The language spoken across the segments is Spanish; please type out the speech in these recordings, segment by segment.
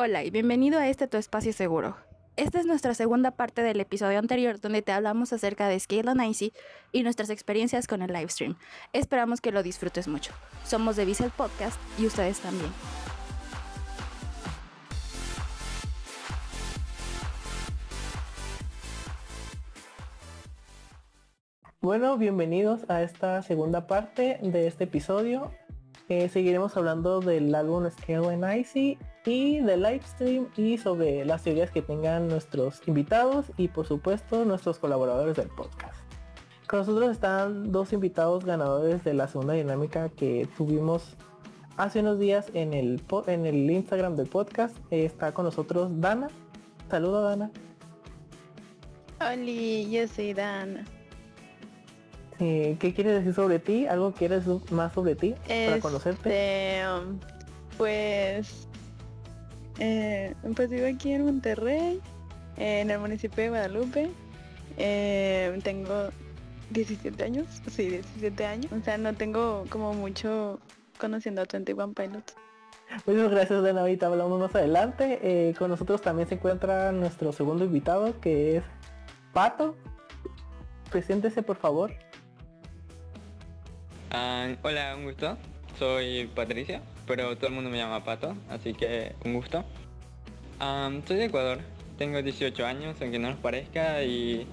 Hola y bienvenido a este tu espacio seguro. Esta es nuestra segunda parte del episodio anterior donde te hablamos acerca de Scale on Icy y nuestras experiencias con el livestream. Esperamos que lo disfrutes mucho. Somos de Visual Podcast y ustedes también. Bueno, bienvenidos a esta segunda parte de este episodio. Eh, seguiremos hablando del álbum Scale and Icy y del livestream y sobre las teorías que tengan nuestros invitados y por supuesto nuestros colaboradores del podcast. Con nosotros están dos invitados ganadores de la segunda dinámica que tuvimos hace unos días en el, en el Instagram del podcast. está con nosotros Dana. Saluda Dana. Hola, yo soy Dana. Eh, ¿Qué quieres decir sobre ti? ¿Algo quieres más sobre ti para conocerte? Este, um, pues, eh, pues vivo aquí en Monterrey, en el municipio de Guadalupe. Eh, tengo 17 años, sí, 17 años. O sea, no tengo como mucho conociendo a 21 Pilots. Muchas gracias, de Ahorita hablamos más adelante. Eh, con nosotros también se encuentra nuestro segundo invitado, que es Pato. Preséntese, por favor. Ah, hola, un gusto. Soy Patricia, pero todo el mundo me llama Pato, así que un gusto. Soy de Ecuador, tengo 18 años, aunque no nos parezca, y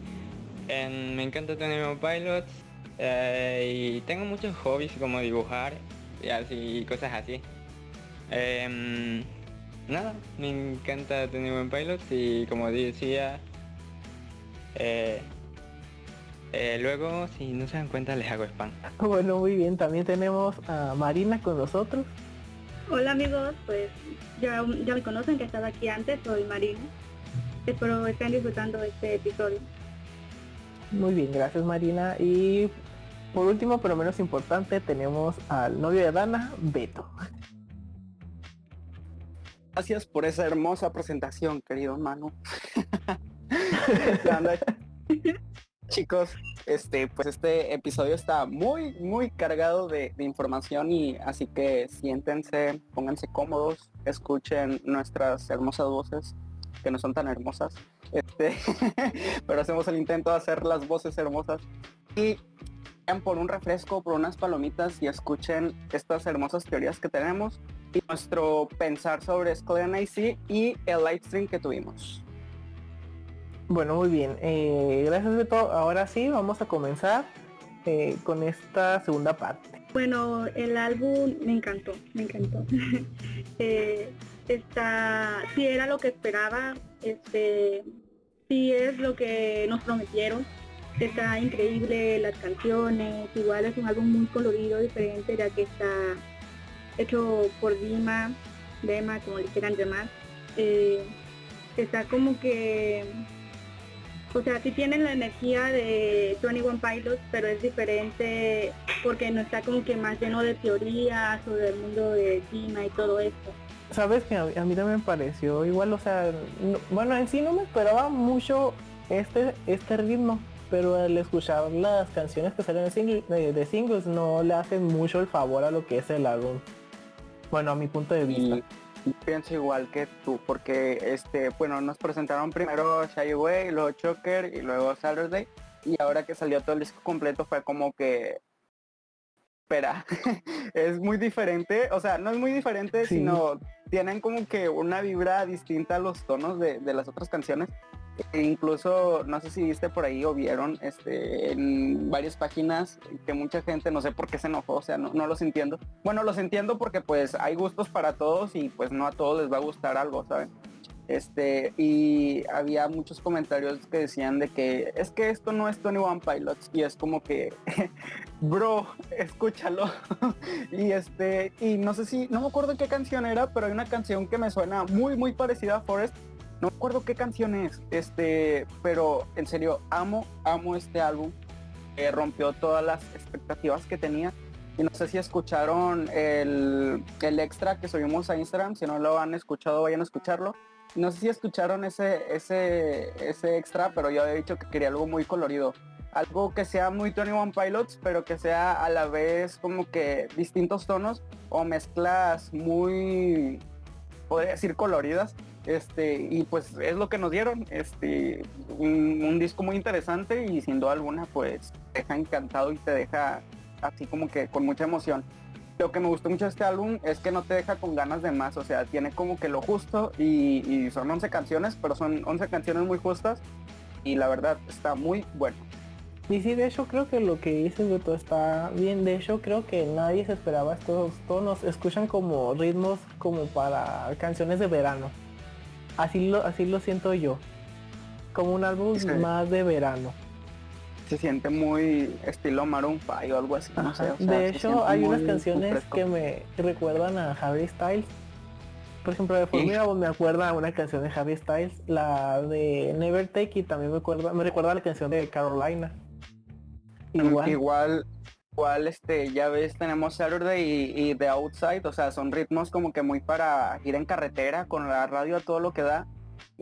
me encanta tener pilots eh, y tengo muchos hobbies como dibujar y así cosas así. Em, nada, me encanta tener pilots y como decía, eh, eh, luego, si no se dan cuenta, les hago spam. Bueno, muy bien. También tenemos a Marina con nosotros. Hola amigos, pues ya, ya me conocen que he estado aquí antes, soy Marina. Espero estén disfrutando de este episodio. Muy bien, gracias Marina. Y por último, pero menos importante, tenemos al novio de Dana, Beto. Gracias por esa hermosa presentación, querido Manu. Chicos, este, pues este episodio está muy, muy cargado de, información y así que siéntense, pónganse cómodos, escuchen nuestras hermosas voces, que no son tan hermosas, este, pero hacemos el intento de hacer las voces hermosas y por un refresco, por unas palomitas y escuchen estas hermosas teorías que tenemos y nuestro pensar sobre IC y el livestream que tuvimos. Bueno, muy bien. Eh, gracias Beto. Ahora sí, vamos a comenzar eh, con esta segunda parte. Bueno, el álbum me encantó, me encantó. eh, está, si era lo que esperaba, este, si es lo que nos prometieron. Está increíble las canciones, igual es un álbum muy colorido, diferente, ya que está hecho por Dima, Dema, como le quieran llamar. Eh, está como que o sea, sí tienen la energía de 21 Pilots, pero es diferente porque no está como que más lleno de teorías o del mundo de clima y todo esto. Sabes que a, mí también me pareció igual, o sea, bueno, en sí no me esperaba mucho este, este ritmo, pero al escuchar las canciones que salen de, de, singles no le hacen mucho el favor a lo que es el álbum. Bueno, a mi punto de vista pienso igual que tú, porque este, bueno, nos presentaron primero Shy Away, luego Choker y luego Saturday. Y ahora que salió todo el disco completo fue como que espera, es muy diferente, o sea, no es muy diferente, sino tienen como que una vibra distinta a los tonos de, de las otras canciones. E incluso, no sé si viste por ahí o vieron este, en varias páginas que mucha gente, no sé por qué se enojó, o sea, no, no los entiendo. Bueno, los entiendo porque pues hay gustos para todos y pues no a todos les va a gustar algo, ¿saben? Este, y había muchos comentarios que decían de que es que esto no es Tony One Pilots y es como que, bro, escúchalo. y este, y no sé si, no me acuerdo qué canción era, pero hay una canción que me suena muy, muy parecida a Forest no recuerdo qué canción es, este, pero en serio, amo, amo este álbum. rompió todas las expectativas que tenía. Y no sé si escucharon el, el extra que subimos a Instagram. Si no lo han escuchado, vayan a escucharlo. No sé si escucharon ese, ese, ese extra, pero yo había dicho que quería algo muy colorido. Algo que sea muy 21 Pilots, pero que sea a la vez como que distintos tonos o mezclas muy podría decir coloridas, este, y pues es lo que nos dieron, este, un, disco muy interesante y sin duda alguna pues deja encantado y te deja así como que con mucha emoción. Lo que me gustó mucho de este álbum es que no te deja con ganas de más, o sea, tiene como que lo justo y, y son 11 canciones, pero son 11 canciones muy justas y la verdad está muy bueno. Y sí, de hecho creo que lo que dices Beto está bien. De hecho creo que nadie se esperaba estos tonos. Escuchan como ritmos como para canciones de verano. Así lo, así lo siento yo. Como un álbum Sí. más de verano. Se siente muy estilo Maroon 5 o algo así, no sé, Ajá. o sea, de hecho hay unas canciones que me recuerdan a Harry Styles. Por ejemplo, de Formidable me acuerda a una canción de Harry Styles, la de Never Take It también me acuerda, me recuerda a la canción de Carolina. Igual. Igual, igual este, ya ves, tenemos Saturday y, y The Outside, o sea, son ritmos como que muy para ir en carretera con la radio a todo lo que da.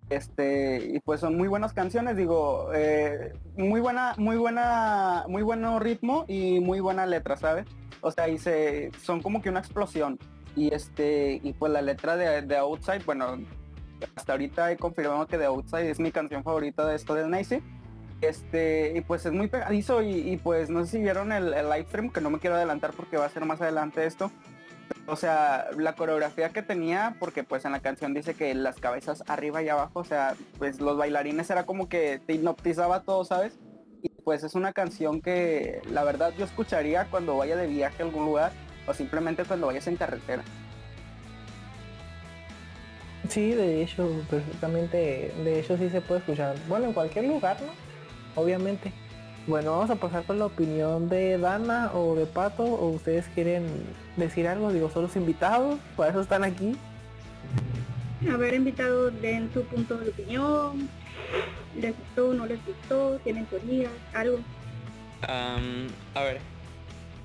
Este, y pues son muy buenas canciones, digo, eh, muy buena, muy buena, muy bueno ritmo y muy buena letra, ¿sabes? O sea, y se, son como que una explosión. Y este, y pues la letra de, de Outside, bueno, hasta ahorita he confirmado que The Outside es mi canción favorita de esto de Nacy. Este, y pues es muy pegadizo y, y, pues no sé si vieron el, live stream, que no me quiero adelantar porque va a ser más adelante esto. O sea, la coreografía que tenía, porque pues en la canción dice que las cabezas arriba y abajo, o sea, pues los bailarines era como que te hipnotizaba todo, ¿sabes? Y pues es una canción que la verdad yo escucharía cuando vaya de viaje a algún lugar o simplemente cuando vayas en carretera. Sí, de hecho, perfectamente, de hecho sí se puede escuchar. Bueno, en cualquier lugar, ¿no? Obviamente. Bueno, vamos a pasar con la opinión de Dana o de Pato, o ustedes quieren decir algo, digo, son los invitados, para eso están aquí. A ver, invitados, den su punto de opinión. ¿Les gustó, no les gustó? ¿Tienen teorías? ¿Algo? A ver,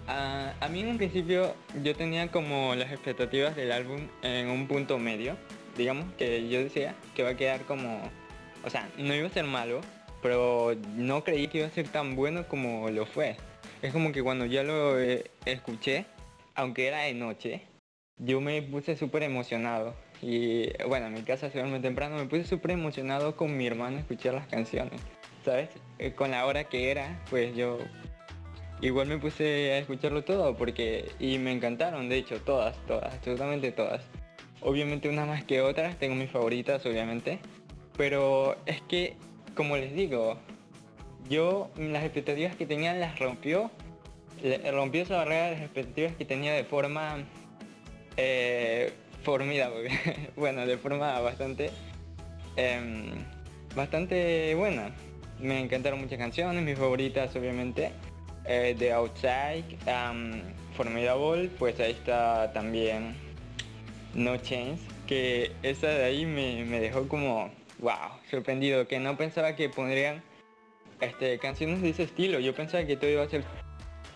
a mí en un principio yo tenía como las expectativas del álbum en un punto medio. Digamos que yo decía que va a quedar como, o sea, no iba a ser malo, pero no creí que iba a ser tan bueno como lo fue. Es como que cuando ya lo eh, escuché, aunque era de noche, yo me puse súper emocionado. Y bueno, en mi casa se duerme temprano, me puse súper emocionado con mi hermano escuchar las canciones. ¿Sabes? Eh, con la hora que era, pues yo igual me puse a escucharlo todo porque y me encantaron, de hecho, todas, todas, absolutamente todas. Obviamente unas más que otras, tengo mis favoritas, obviamente, pero es que, como les digo, yo las expectativas que tenía las rompió, rompió esa barrera de las expectativas que tenía de forma eh, formidable, bueno, de forma bastante, em, bastante buena. Me encantaron muchas canciones, mis favoritas obviamente, eh, The Outside, um, Formidable, pues ahí está también No Chance, que esa de ahí me dejó como, wow, sorprendido, que no pensaba que pondrían este, canciones de ese estilo, yo pensaba que todo iba a ser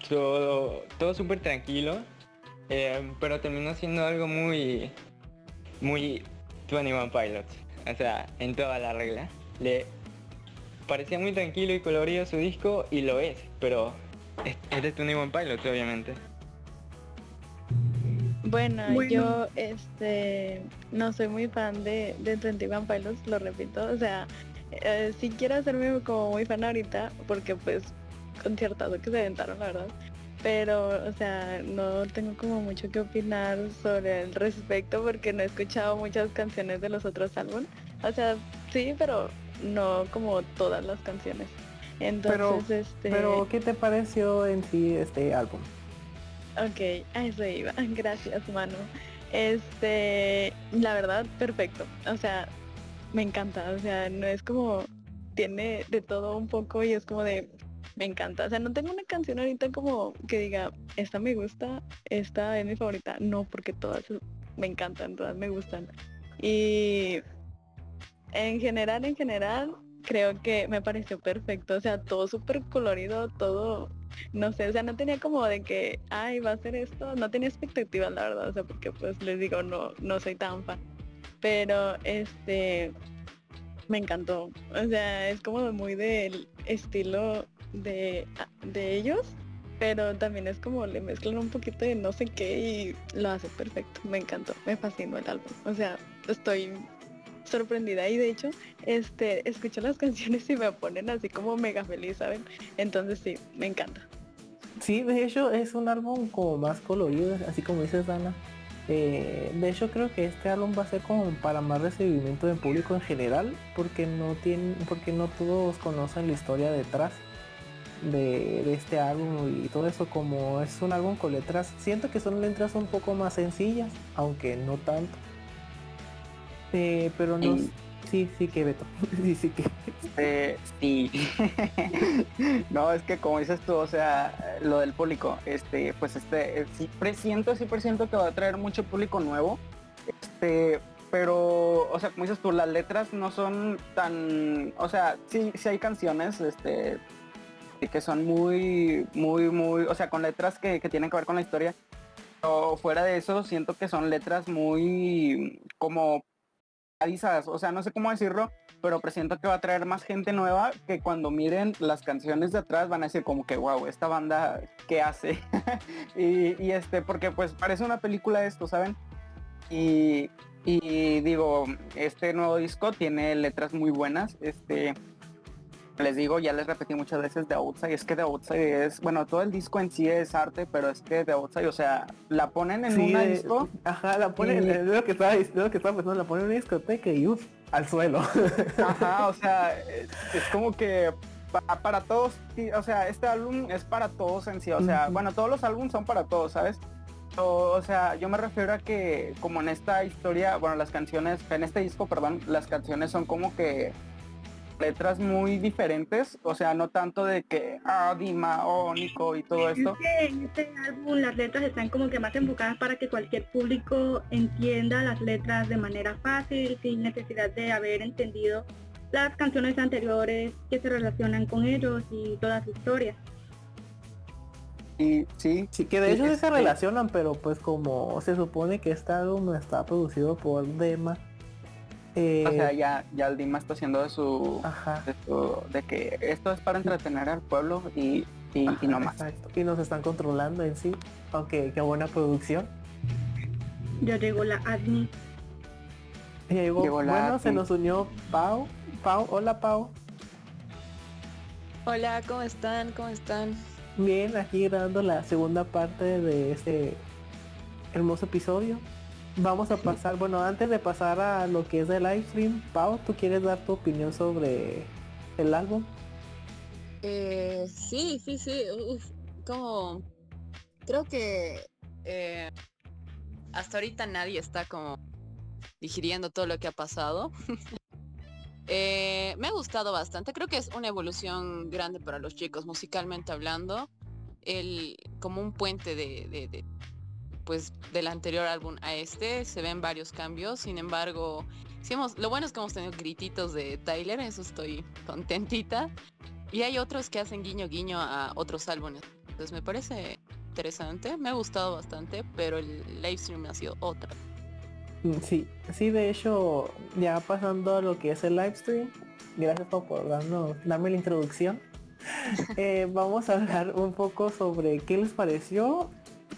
todo, todo súper tranquilo, eh, pero terminó siendo algo muy, muy 21 Pilots, o sea, en toda la regla. Le parecía muy tranquilo y colorido su disco y lo es, pero es, es de 21 Pilots obviamente. Bueno, Bueno. yo este no soy muy fan de, de 21 Pilots, lo repito, o sea, eh, sí quiero hacerme como muy fan ahorita, porque pues conciertazo que se aventaron, la verdad. Pero, o sea, no tengo como mucho que opinar sobre el respecto porque no he escuchado muchas canciones de los otros álbumes. O sea, sí, pero no como todas las canciones. Entonces, este... Pero, ¿qué te pareció en sí este álbum? Ok, a eso iba. Gracias, Manu. Este, la verdad, perfecto. O sea, me encanta. O sea, no es como, tiene de todo un poco y es como de, me encanta. O sea, no tengo una canción ahorita como que diga, esta me gusta, esta es mi favorita. No, porque todas me encantan, todas me gustan. Y en general, en general, creo que me pareció perfecto. O sea, todo súper colorido, todo no sé, o sea, no tenía como de que, ay, va a ser esto, no tenía expectativas, la verdad, o sea, porque pues les digo, no, no soy tan fan. Pero este me encantó. O sea, es como muy del estilo de, de ellos, pero también es como le mezclan un poquito de no sé qué y lo hace perfecto. Me encantó, me fascinó el álbum. O sea, estoy sorprendida y de hecho este escucho las canciones y me ponen así como mega feliz, ¿saben? Entonces sí, me encanta. Sí, de hecho es un álbum como más colorido, así como dices Dana. Eh, de hecho creo que este álbum va a ser como para más recibimiento del público en general, porque no tiene, porque no todos conocen la historia detrás de, de este álbum y todo eso como es un álbum con letras, siento que son letras un poco más sencillas, aunque no tanto. Eh, pero no, sí, sí que Beto, sí, sí que. Eh, sí. no, es que como dices tú, o sea, lo del público, este, pues este, eh, sí presiento, sí presiento que va a traer mucho público nuevo. Este, pero, o sea, como dices tú, las letras no son tan, o sea, sí, sí hay canciones, este, que son muy, muy, muy, o sea, con letras que, que tienen que ver con la historia. Pero fuera de eso, siento que son letras muy como o sea, no sé cómo decirlo, pero presiento que va a traer más gente nueva que cuando miren las canciones de atrás van a decir como que wow, esta banda qué hace. y, este, porque pues parece una película esto, ¿saben? Y, y digo, este nuevo disco tiene letras muy buenas. Este, les digo, ya les repetí muchas veces The Outside, es que The Outside es, bueno, todo el disco en sí es arte, pero es que The Outside, o sea, la ponen en Sí, un de- disco Ajá, la ponen, Y- es lo que estaba, es lo que estaba pensando, la ponen en una discoteca y uff, al suelo. Ajá, o sea, es, es como que pa- para todos, o sea, este álbum es para todos en sí, o sea, bueno, todos los álbumes son para todos, ¿sabes? O, o sea, yo me refiero a que como en esta historia, bueno, las canciones, en este disco, perdón, las canciones son como que letras muy diferentes, o sea, no tanto de que, ah, Dima, oh, Nico y todo esto. Es que en este álbum las letras están como que más enfocadas para que cualquier público entienda las letras de manera fácil, sin necesidad de haber entendido las canciones anteriores que se relacionan con ellos y toda su historia. Y sí, Sí, que de hecho sí se relacionan, pero pues como se supone que este álbum está producido por Dema. Eh, o sea, ya, ya el Dima está haciendo de su, ajá. de su- de que esto es para entretener al pueblo y, y, ajá, y no más. exacto. Y nos están controlando en sí. Aunque qué buena producción. Ya llegó la ADNI. Y llegó- Llegó la bueno, se nos unió Pau. Pau, hola Pau. Hola, ¿cómo están? ¿Cómo están? Bien, aquí grabando la segunda parte de este hermoso episodio. Vamos a pasar, bueno, antes de pasar a lo que es el live stream, Pau, ¿tú quieres dar tu opinión sobre el álbum? Eh, sí, sí, sí. Como creo que eh, hasta ahorita nadie está como digiriendo todo lo que ha pasado. Eh, me ha gustado bastante. Creo que es una evolución grande para los chicos, musicalmente hablando. El, como un puente de, pues del anterior álbum a este. Se ven varios cambios. Sin embargo, sí hemos, lo bueno es que hemos tenido grititos de Tyler. Eso estoy contentita. Y hay otros que hacen guiño guiño a otros álbumes. Entonces me parece interesante. Me ha gustado bastante, pero el live stream ha sido otra. Mm, Sí, sí, de hecho, ya pasando a lo que es el live stream, gracias Pau, por darnos, darme la introducción. Eh, vamos a hablar un poco sobre qué les pareció.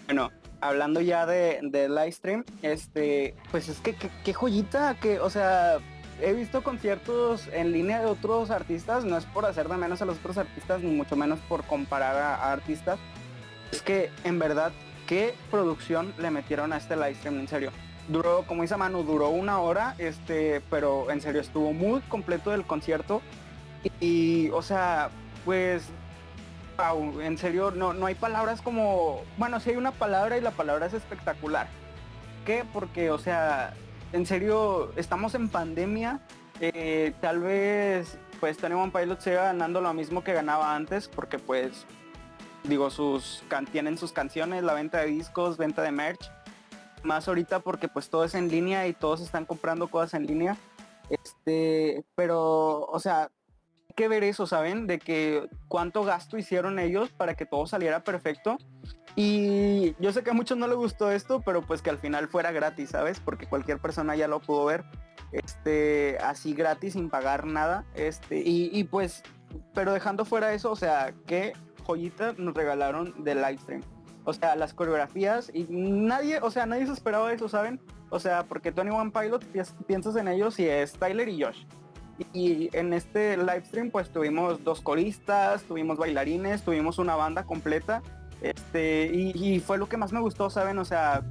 Bueno, hablando ya de, de live stream, este, pues es que qué joyita, que, o sea, he visto conciertos en línea de otros artistas, no es por hacer de menos a los otros artistas, ni mucho menos por comparar a, a artistas. Es que en verdad, qué producción le metieron a este live stream, en serio. Duró, como dice Manu, duró una hora, este, pero en serio estuvo muy completo el concierto. Y, o sea, pues En serio, no, no hay palabras como. Bueno, sí hay una palabra y la palabra es espectacular. ¿Qué? Porque, o sea, en serio, estamos en pandemia. eh, tal vez, pues, Tony One Pilot siga ganando lo mismo que ganaba antes, porque, pues, digo, sus tienen sus canciones, la venta de discos, venta de merch. Más ahorita porque, pues, todo es en línea y todos están comprando cosas en línea. Este, pero, o sea, que ver eso, ¿saben? De que cuánto gasto hicieron ellos para que todo saliera perfecto. Y yo sé que a muchos no les gustó esto, pero pues que al final fuera gratis, ¿sabes? Porque cualquier persona ya lo pudo ver. Este, así gratis, sin pagar nada. Este, y, pues, pero dejando fuera eso, o sea, qué joyita nos regalaron del live stream. O sea, las coreografías y nadie, o sea, nadie se esperaba eso, ¿saben? O sea, porque Tony One Pilot piensas en ellos y es Tyler y Josh. Y en este live stream pues tuvimos dos coristas, tuvimos bailarines, tuvimos una banda completa. Este, y, fue lo que más me gustó, ¿saben? O sea,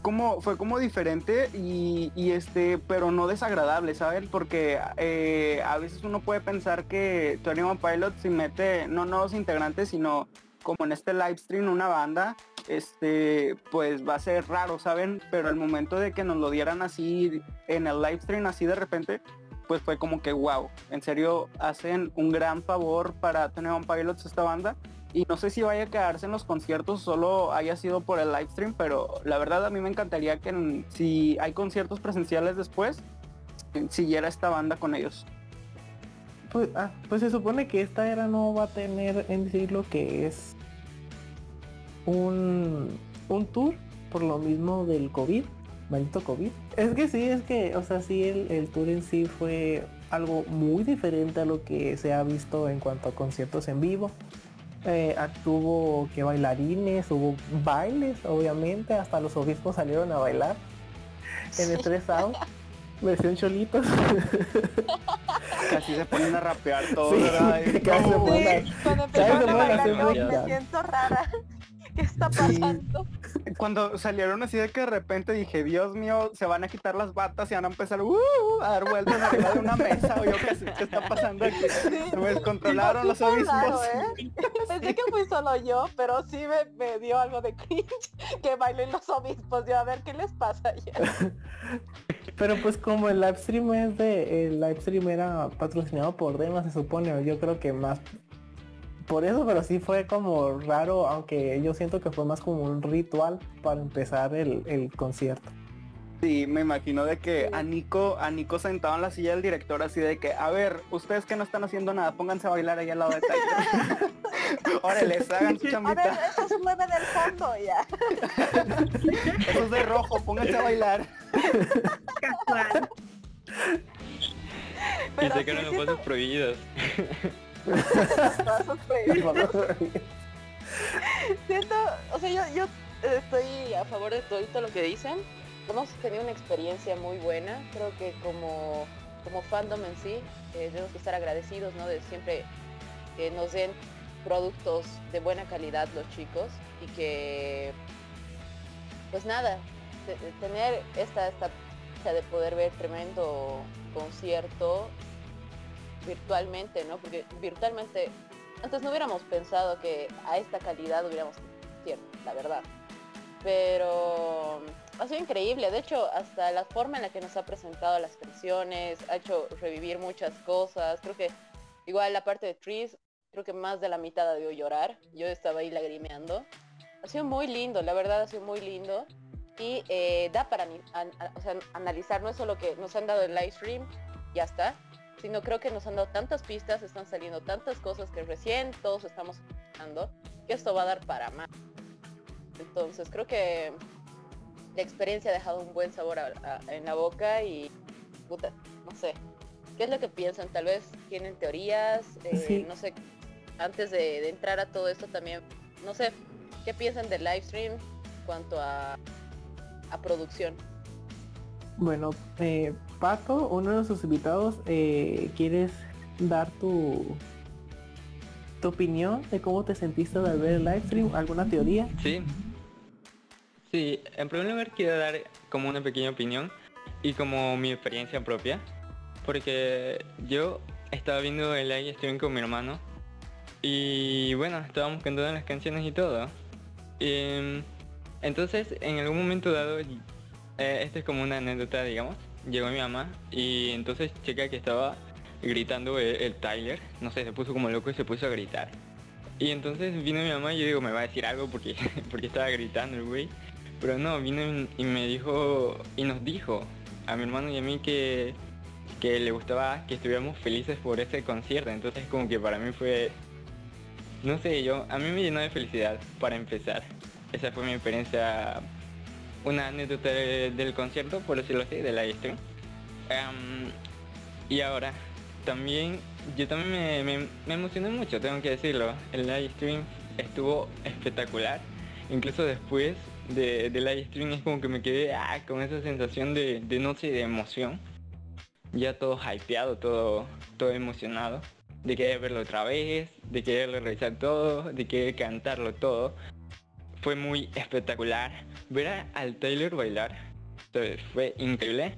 como, fue como diferente y, este, pero no desagradable, ¿saben? Porque eh, a veces uno puede pensar que Tony One Pilot se mete no nuevos integrantes, sino como en este live stream una banda, este, pues va a ser raro, ¿saben? Pero el momento de que nos lo dieran así en el live stream, así de repente, pues fue como que wow, en serio hacen un gran favor para tener un Pilots esta banda y no sé si vaya a quedarse en los conciertos solo haya sido por el live stream, pero la verdad a mí me encantaría que si hay conciertos presenciales después siguiera esta banda con ellos. Pues, ah, pues se supone que esta era no va a tener en decir lo que es un, un tour por lo mismo del COVID maldito COVID. Es que sí, es que, o sea, sí, el, tour en sí fue algo muy diferente a lo que se ha visto en cuanto a conciertos en vivo. Eh, tuvo que bailarines, hubo bailes, obviamente, hasta los obispos salieron a bailar en el 3 versión cholitos. Casi se ponen a rapear todo, Casi se ponen, cuando empezaron a bailar, me siento rara. ¿Qué está pasando? Cuando salieron así de que de repente dije, Dios mío, se van a quitar las batas y van a empezar uh, a dar vueltas arriba de una mesa o yo qué sé qué está pasando aquí. Se me descontrolaron los obispos. ¿eh? Pensé que fui solo yo, pero sí me, dio algo de cringe que bailen los obispos. Yo a ver qué les pasa ya. Pero pues como el live stream es de, el live stream era patrocinado por Dema, se supone, yo creo que más por eso, pero sí fue como raro, aunque yo siento que fue más como un ritual para empezar el, concierto. Sí, me imagino de que a Nico, a Nico sentado en la silla del director así de que, a ver, ustedes que no están haciendo nada, pónganse a bailar ahí al lado de Tyler. Órale, hagan su chambita. A ver, eso se mueve del fondo ya. eso es de rojo, pónganse a bailar. Casual. y se quedan los pasos prohibidos. Siento, o sea, yo, yo estoy a favor de todo lo que dicen. Hemos tenido una experiencia muy buena. Creo que como, como fandom en sí, eh, tenemos que estar agradecidos, ¿no? De siempre que nos den productos de buena calidad los chicos y que, pues nada, tener esta, esta de poder ver tremendo concierto virtualmente, ¿no? Porque virtualmente, antes no hubiéramos pensado que a esta calidad hubiéramos cierto, la verdad. Pero ha sido increíble, de hecho, hasta la forma en la que nos ha presentado las canciones, ha hecho revivir muchas cosas. Creo que igual la parte de Trees, creo que más de la mitad debió llorar. Yo estaba ahí lagrimeando. Ha sido muy lindo, la verdad ha sido muy lindo. Y eh, da para analizar no es solo que nos han dado el live stream, ya está, sino creo que nos han dado tantas pistas, están saliendo tantas cosas que recién todos estamos escuchando, que esto va a dar para más. Entonces creo que la experiencia ha dejado un buen sabor en la boca y puta, no sé. ¿Qué es lo que piensan? Tal vez tienen teorías, eh, no sé, antes de, entrar a todo esto también, no sé, ¿qué piensan del live stream cuanto a, a producción? Bueno, eh, Pato, uno de nuestros invitados, eh, ¿quieres dar tu, opinión de cómo te sentiste al ver el live stream? ¿Alguna teoría? Sí. Sí, en primer lugar quiero dar como una pequeña opinión y como mi experiencia propia. Porque yo estaba viendo el live stream con mi hermano y bueno, estábamos cantando las canciones y todo. Y, entonces, en algún momento dado, eh, esta es como una anécdota, digamos. Llegó mi mamá y entonces checa que estaba gritando el, Tyler. No sé, se puso como loco y se puso a gritar. Y entonces vino mi mamá y yo digo, me va a decir algo porque, porque estaba gritando el güey. Pero no, vino y me dijo, y nos dijo a mi hermano y a mí que, que le gustaba que estuviéramos felices por ese concierto. Entonces como que para mí fue, no sé, yo, a mí me llenó de felicidad para empezar. Esa fue mi experiencia una anécdota del concierto, por decirlo así, de la stream. y ahora, también, yo también me, emocioné mucho, tengo que decirlo. El live stream estuvo espectacular. incluso después de, de live stream es como que me quedé ah, con esa sensación de, de no sé, de emoción. Ya todo hypeado, todo, todo emocionado. De querer verlo otra vez, de querer revisar todo, de querer cantarlo todo. Fue muy espectacular. Ver a- al Taylor bailar entonces, fue increíble.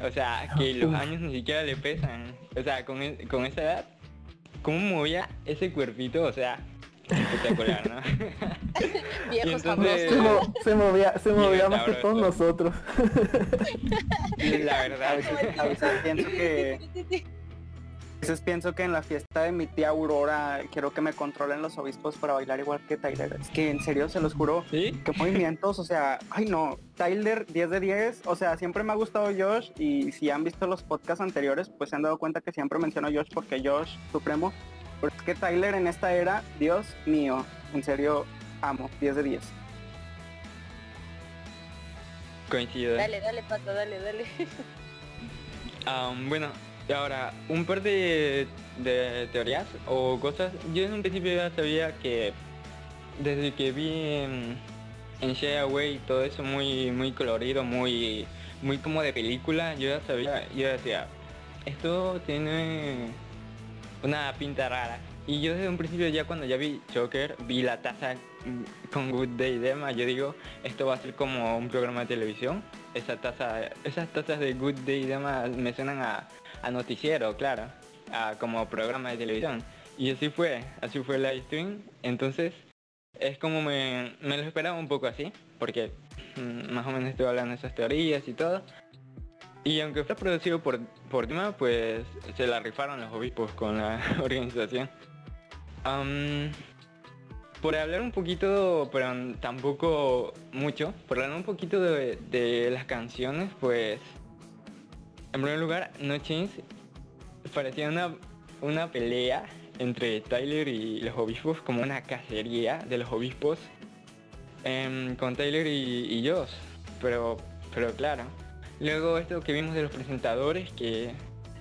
O sea, que los años ni siquiera le pesan. O sea, con, e- con esa edad, ¿cómo movía ese cuerpito? O sea, espectacular, ¿no? Viejos entonces- Se, famosos. mo- se movía, se movía más que todos nosotros. La A verdad. veces, a veces pienso que a veces pienso que en la fiesta de mi tía Aurora quiero que me controlen los obispos para bailar igual que Tyler. Es que en serio se los juro, ¿Sí? qué movimientos, o sea, ay no, Tyler 10 de 10, o sea, siempre me ha gustado Josh y si han visto los podcasts anteriores, pues se han dado cuenta que siempre menciono a Josh porque Josh supremo, pero es que Tyler en esta era, Dios mío, en serio amo, 10 de 10. Coincido. Dale, dale, pato, dale, dale. Bueno, ahora, un par de, teorías o cosas. Yo en un principio ya sabía que desde que vi en, en todo eso muy muy colorido, muy muy como de película, yo ya sabía, yo decía, esto tiene una pinta rara. Y yo desde un principio ya cuando ya vi Joker, vi la taza con Good Day Dema, yo digo, esto va a ser como un programa de televisión. Esa taza, esas tazas de Good Day Dema me suenan a, a noticiero, claro, a como programa de televisión. Y así fue, así fue el live stream. Entonces, es como me, me lo esperaba un poco así, porque mm, más o menos estoy hablando de esas teorías y todo. Y aunque fue producido por, por Dima, pues se la rifaron los obispos con la organización. Por hablar un poquito, pero tampoco mucho, por hablar un poquito de las canciones, pues en primer lugar, No Chains parecía una, una pelea entre Tyler y los obispos, como una cacería de los obispos em, con Tyler y, y. Pero, pero claro. Luego esto que vimos de los presentadores, que,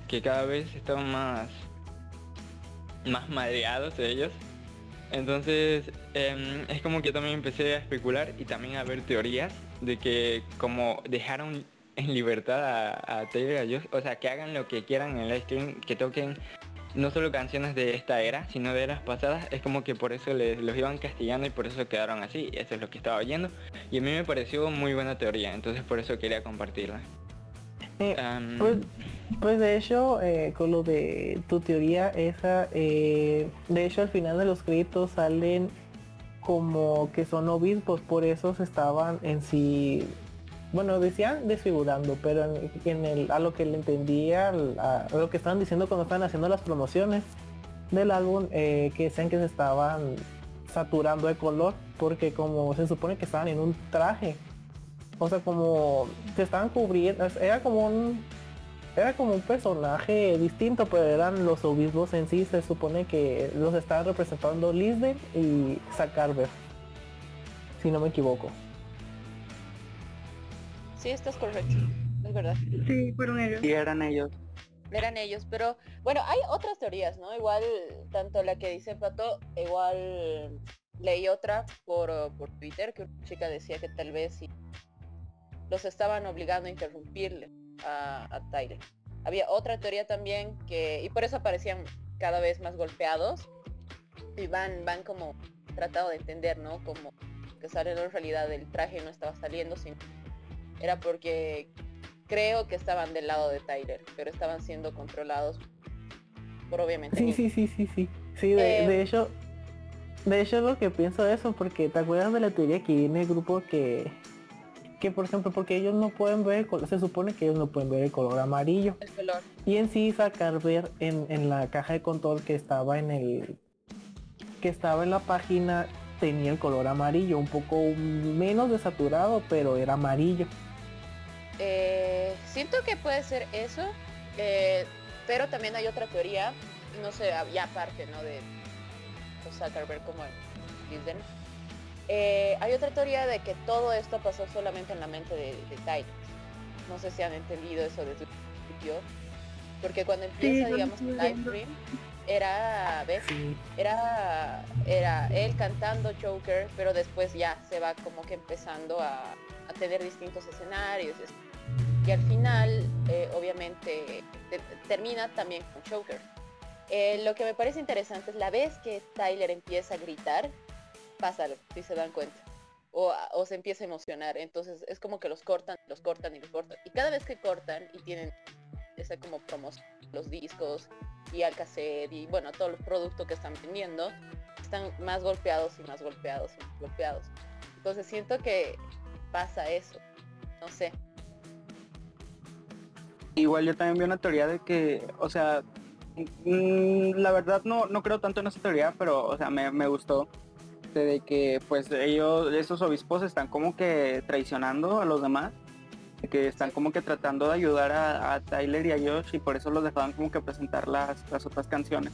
que cada vez estaban más, más madreados ellos. Entonces em, es como que también empecé a especular y también a ver teorías de que como dejaron en libertad a, a Taylor y a Josh, o sea que hagan lo que quieran en el live stream, que toquen no solo canciones de esta era, sino de eras pasadas, es como que por eso les, los iban castigando y por eso quedaron así, eso es lo que estaba oyendo. Y a mí me pareció muy buena teoría, entonces por eso quería compartirla. Eh, Pues, pues de hecho, eh, con lo de tu teoría esa, eh, de hecho al final de los créditos salen como que son obispos, por eso se estaban en sí, bueno, decían desfigurando, pero en, el, a lo que le entendía, a, lo que estaban diciendo cuando estaban haciendo las promociones del álbum, eh, que decían que se estaban saturando de color, porque como se supone que estaban en un traje, o sea, como se estaban cubriendo, era como un era como un personaje distinto, pero eran los obispos en sí, se supone que los estaban representando Lisden y Zack Carver, si no me equivoco. Sí, estás correcto. Es verdad. Sí, fueron ellos. Y eran ellos. Eran ellos, pero bueno, hay otras teorías, ¿no? Igual, tanto la que dice Pato, igual leí otra por, por Twitter que una chica decía que tal vez sí los estaban obligando a interrumpirle a, a Tyler. Había otra teoría también que, y por eso aparecían cada vez más golpeados y van, van como tratando de entender, ¿no? Como que sale en realidad el traje no estaba saliendo, sino era porque creo que estaban del lado de Tyler, pero estaban siendo controlados por obviamente Sí, sí, sí, sí, sí. Sí, de, Eh, de hecho, de hecho es lo que pienso de eso, porque te acuerdas de la teoría que viene el grupo que, que por ejemplo, porque ellos no pueden ver, el color- se supone que ellos no pueden ver el color amarillo. el color. Y en sí sacar ver en, en la caja de control que estaba en el que estaba en la página tenía el color amarillo, un poco menos desaturado, pero era amarillo. Eh, siento que puede ser eso, eh, pero también hay otra teoría, no sé, ya aparte, ¿no? De pues, Zuckerberg como dicen. Eh, hay otra teoría de que todo esto pasó solamente en la mente de, de. No sé si han entendido eso el principio. Porque cuando empieza, digamos, el live stream, era, ¿ves? Era, era él cantando Joker, pero después ya se va como que empezando a, a tener distintos escenarios. Y al final, eh, obviamente, te- termina también con Joker. Eh, lo que me parece interesante es la vez que Tyler empieza a gritar, pasa algo, si se dan cuenta. O, o se empieza a emocionar. Entonces es como que los cortan, los cortan y los cortan. Y cada vez que cortan y tienen esa como promoción, los discos y al cassette y bueno, todos los productos que están vendiendo, están más golpeados y más golpeados y más golpeados. Entonces siento que pasa eso. No sé. Igual yo también vi una teoría de que, o sea, mm, la verdad no, no creo tanto en esa teoría, pero, o sea, me, me gustó de, que pues ellos, esos obispos están como que traicionando a los demás, de que están como que tratando de ayudar a, Tyler y a Josh y por eso los dejaban como que presentar las, las otras canciones.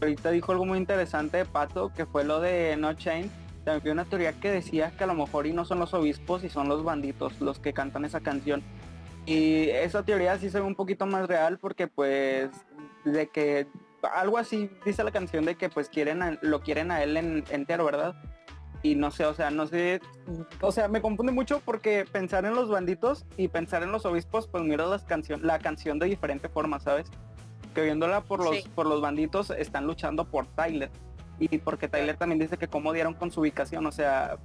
Ahorita dijo algo muy interesante de Pato, que fue lo de No Chain. También vi una teoría que decía que a lo mejor y no son los obispos y son los banditos los que cantan esa canción. Y esa teoría sí se ve un poquito más real porque pues de que algo así dice la canción de que pues quieren a- lo quieren a él en, entero, ¿verdad? Y no sé, o sea, no sé, o sea, me confunde mucho porque pensar en los banditos y pensar en los obispos, pues mira las canción, la canción de diferente forma, ¿sabes? Que viéndola por los, Sí. por los banditos están luchando por Tyler. Y porque Tyler también dice que cómo dieron con su ubicación, o sea,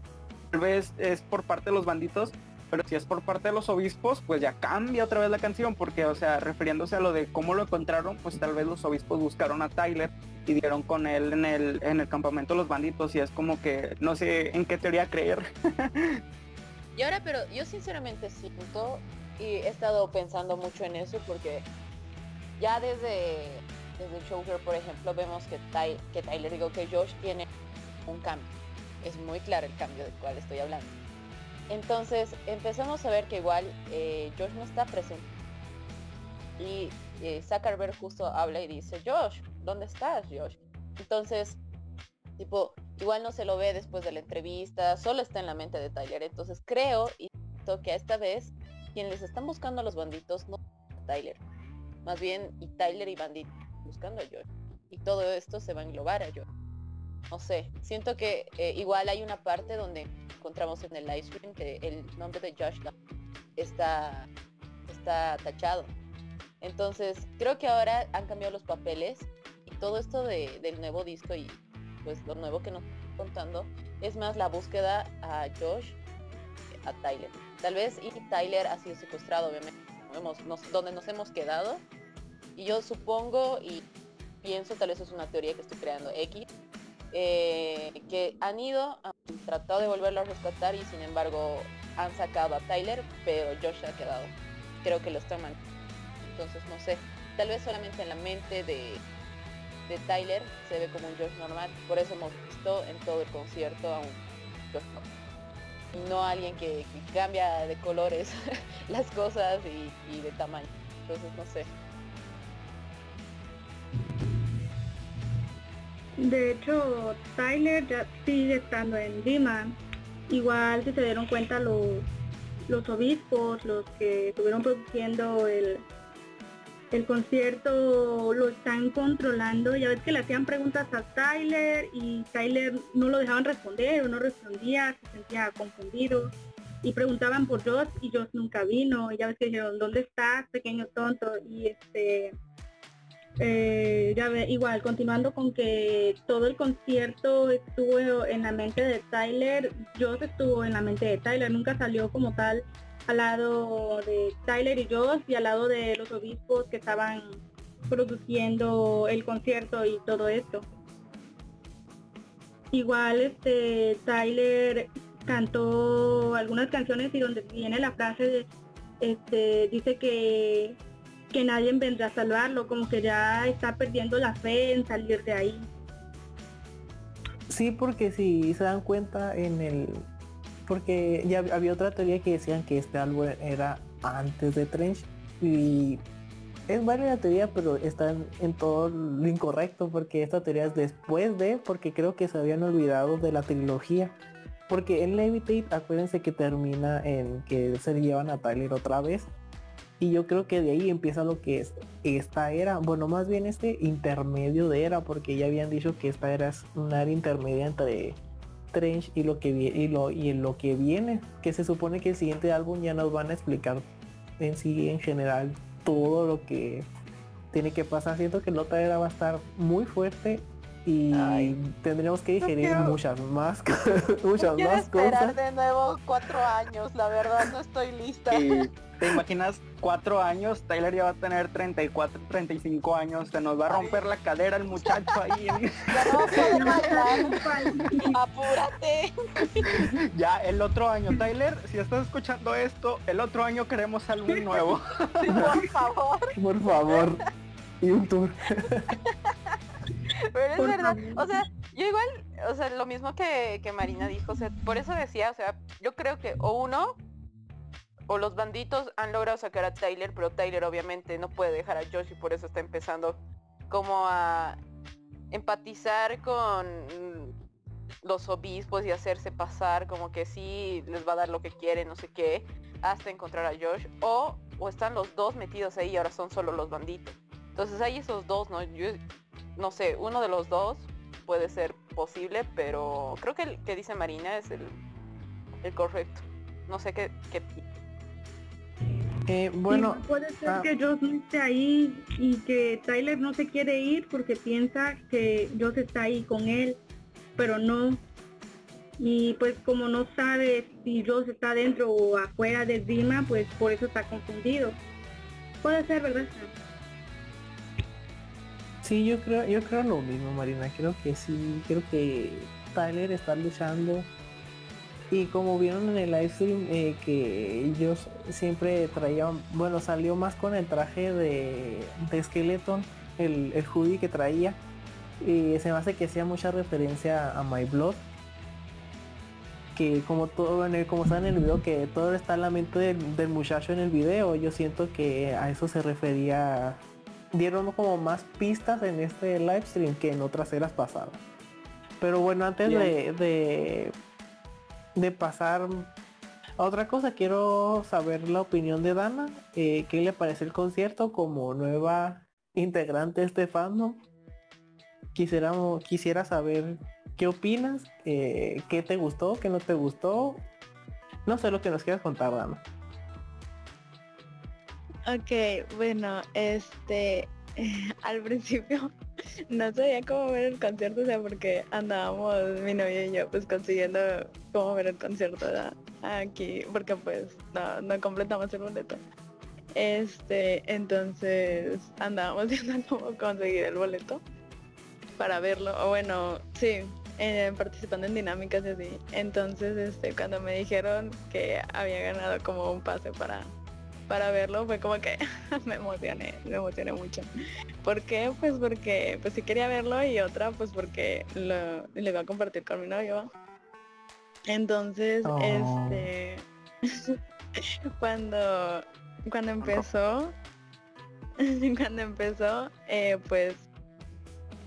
tal vez es por parte de los banditos, pero si es por parte de los obispos, pues ya cambia otra vez la canción, porque, o sea, refiriéndose a lo de cómo lo encontraron, pues tal vez los obispos buscaron a Tyler y dieron con él en el, en el campamento los banditos, y es como que no sé en qué teoría creer. Y ahora, pero yo sinceramente siento y he estado pensando mucho en eso porque ya desde, desde Joker, por ejemplo, vemos que, Ty- que Tyler, digo que Josh tiene un cambio. Es muy claro el cambio del cual estoy hablando. Entonces empezamos a ver que igual eh, Josh no está presente. Y eh, Zuckerberg justo habla y dice, Josh, ¿dónde estás, Josh? Entonces, tipo, igual no se lo ve después de la entrevista, solo está en la mente de Tyler. Entonces creo y que esta vez quienes les están buscando a los banditos no es a Tyler. Más bien y Tyler y Bandit buscando a Josh. Y todo esto se va a englobar a Josh. No sé, siento que eh, igual hay una parte donde encontramos en el live stream que el nombre de Josh está, está tachado. Entonces creo que ahora han cambiado los papeles y todo esto de- del nuevo disco y pues lo nuevo que nos están contando es más la búsqueda a Josh a Tyler. Tal vez y Tyler ha sido secuestrado, obviamente, hemos- nos- donde nos hemos quedado. Y yo supongo y pienso, tal vez es una teoría que estoy creando X, eh, que han ido, han tratado de volverlo a rescatar y sin embargo han sacado a Tyler, pero Josh ha quedado. Creo que lo están. Entonces no sé, tal vez solamente en la mente de, Tyler se ve como un Josh normal, por eso hemos visto en todo el concierto a un Josh normal. No a alguien que, que cambia de colores las cosas y, y de tamaño. Entonces no sé. De hecho, Tyler ya sigue estando en Dima. Igual si se dieron cuenta los, los obispos, los que estuvieron produciendo el, el concierto, lo están controlando. Ya ves que le hacían preguntas a Tyler y Tyler no lo dejaban responder o no respondía, se sentía confundido. Y preguntaban por Josh y Josh nunca vino. Ya ves que dijeron, ¿dónde estás, pequeño tonto? Y este eh, ya ve, igual, continuando con que todo el concierto estuvo en la mente de Tyler, Josh estuvo en la mente de Tyler, nunca salió como tal al lado de Tyler y Josh y al lado de los obispos que estaban produciendo el concierto y todo esto. Igual este Tyler cantó algunas canciones y donde viene la frase de este dice que que nadie vendrá a salvarlo, como que ya está perdiendo la fe en salir de ahí. Sí, porque si se dan cuenta en el... Porque ya hab- había otra teoría que decían que este álbum era antes de Trench y es válida la teoría, pero está en todo lo incorrecto porque esta teoría es después de, porque creo que se habían olvidado de la trilogía. Porque en Levitate, acuérdense que termina en que se llevan a Tyler otra vez Y yo creo que de ahí empieza lo que es esta era, bueno, más bien este intermedio de era, porque ya habían dicho que esta era es una era intermedia entre Trench y lo que vi- y lo y lo que viene, que se supone que el siguiente álbum ya nos van a explicar en sí en general todo lo que tiene que pasar. Siento que la otra era va a estar muy fuerte y Ay. tendremos que digerir muchas más muchas Quiero más esperar cosas. de nuevo cuatro años, la verdad no estoy lista. Y te imaginas cuatro años, Tyler ya va a tener 34, 35 años, se nos va a romper la cadera el muchacho ahí. Ya no. Apúrate. ya el otro año, Tyler, si estás escuchando esto, el otro año queremos álbum nuevo. Por favor. Por favor. Y un tour. Pero es Por verdad, favor. o sea, yo igual, o sea, lo mismo que, que Marina dijo, o sea, por eso decía, o sea, yo creo que o uno, o los banditos han logrado sacar a Tyler, pero Tyler obviamente no puede dejar a Josh y por eso está empezando como a empatizar con los obispos y hacerse pasar como que sí les va a dar lo que quieren, no sé qué, hasta encontrar a Josh, o, o están los dos metidos ahí y ahora son solo los banditos. Entonces hay esos dos, ¿no? Yo no sé, uno de los dos puede ser posible, pero creo que el que dice Marina es el, el correcto. No sé qué, qué Eh, bueno, Y puede ser ah. que Joss no esté ahí y que Tyler no se quiere ir porque piensa que Joss está ahí con él, pero no. Y pues como no sabe si Joss está dentro o afuera de Dima, pues por eso está confundido. Puede ser, ¿verdad? Sí, yo creo, yo creo lo mismo, Marina. Creo que sí, creo que Tyler está luchando. Y como vieron en el live stream, eh, que ellos siempre traían, bueno, salió más con el traje de, de Skeleton, el, el hoodie que traía. Y se me hace que hacía mucha referencia a My Blood. Que como todo en el, como está en el video, que todo está en la mente del, del muchacho en el video, yo siento que a eso se refería dieron como más pistas en este live stream que en otras eras pasadas. Pero bueno, antes de, de, de pasar a otra cosa, quiero saber la opinión de Dana. Eh, ¿Qué le parece el concierto como nueva integrante de este fandom? Quisiéramos, quisiera saber qué opinas, eh, qué te gustó, qué no te gustó. No sé lo que nos quieras contar, Dana. Ok, bueno, este, al principio no sabía cómo ver el concierto, o sea, porque andábamos mi novio y yo pues consiguiendo cómo ver el concierto aquí, porque pues no, no completamos el boleto. Este, entonces andábamos viendo cómo conseguir el boleto para verlo, o bueno, sí, eh, participando en dinámicas y así. Entonces, este, cuando me dijeron que había ganado como un pase para para verlo fue como que me emocioné, me emocioné mucho. ¿Por qué? Pues porque pues sí quería verlo y otra pues porque lo, lo iba a compartir con mi novio. Entonces, Oh. este cuando cuando empezó cuando empezó eh, pues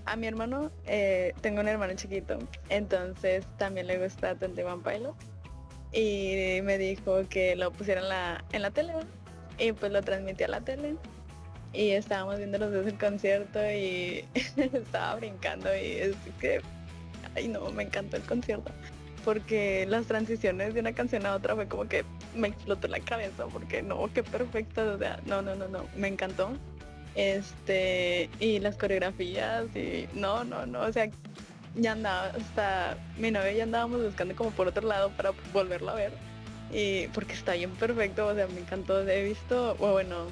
a mi hermano eh, tengo un hermano chiquito entonces también le gusta Twenty One Pilot y me dijo que lo pusiera en la en la tele ¿no? Y pues lo transmití a la tele. Y estábamos viendo los dos el concierto y estaba brincando y es que ay no me encantó el concierto. Porque las transiciones de una canción a otra fue como que me explotó la cabeza porque no qué perfecto o sea no no no no me encantó. Este y las coreografías y no no no o sea ya andaba hasta mi novio ya andábamos buscando como por otro lado para volverlo a ver y porque está bien perfecto, o sea, me encantó. He visto, bueno,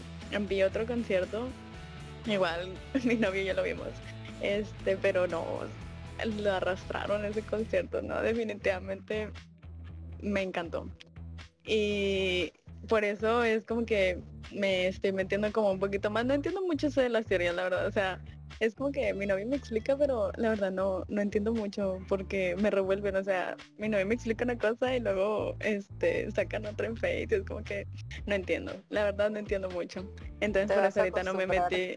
vi otro concierto, igual mi novio ya lo vimos, este, pero no, lo arrastraron ese concierto, no, definitivamente me encantó. Y por eso es como que me estoy metiendo como un poquito más, no entiendo mucho eso de las teorías, la verdad, o sea, es como que mi novio me explica, pero la verdad no, no entiendo mucho porque me revuelven, o sea, mi novio me explica una cosa y luego este sacan otra en Face y es como que no entiendo, la verdad no entiendo mucho. Entonces Te por eso ahorita no me metí.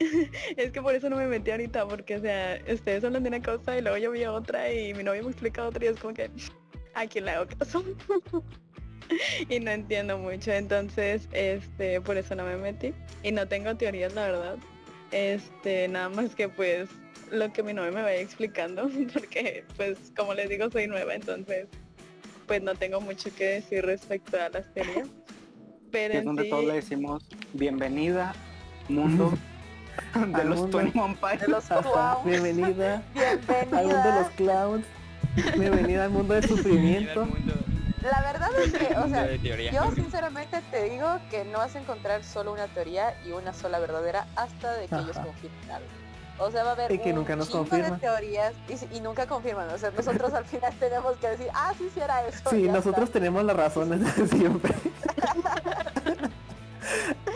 es que por eso no me metí ahorita, porque o sea, ustedes hablan de una cosa y luego yo vi otra y mi novio me explica otra y es como que a quién le hago caso. y no entiendo mucho, entonces este por eso no me metí y no tengo teorías la verdad. Este, nada más que pues lo que mi novio me vaya explicando, porque pues como les digo soy nueva, entonces pues no tengo mucho que decir respecto a las teorías. Pero Es en donde sí- todos le decimos bienvenida, mundo de los mundo. 21 De los clowns. bienvenida al mundo de los Bienvenida. clowns. Bienvenida al mundo del sufrimiento. Bienvenida al mundo- La verdad es que, o sea, yo sinceramente te digo que no vas a encontrar solo una teoría y una sola verdadera hasta de que ellos confirmen algo. O sea, va a haber Y que un nunca nos confirman. de teorías y, nunca confirman. O sea, nosotros al final tenemos que decir, ah, sí, sí era eso. Sí, nosotros está. tenemos las razones de siempre.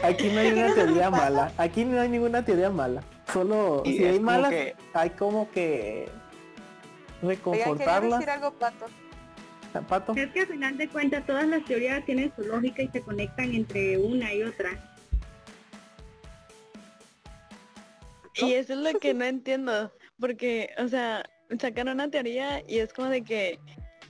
Aquí no hay una teoría mala. Aquí no hay ninguna teoría mala. Solo Y si hay como malas, que- hay como que Oigan, quería reconfortarlas. decir algo, Pato. Pato. Es que al final de cuentas todas las teorías tienen su lógica y se conectan entre una y otra. Y eso es lo que no entiendo, porque, o sea, sacan una teoría y es como de que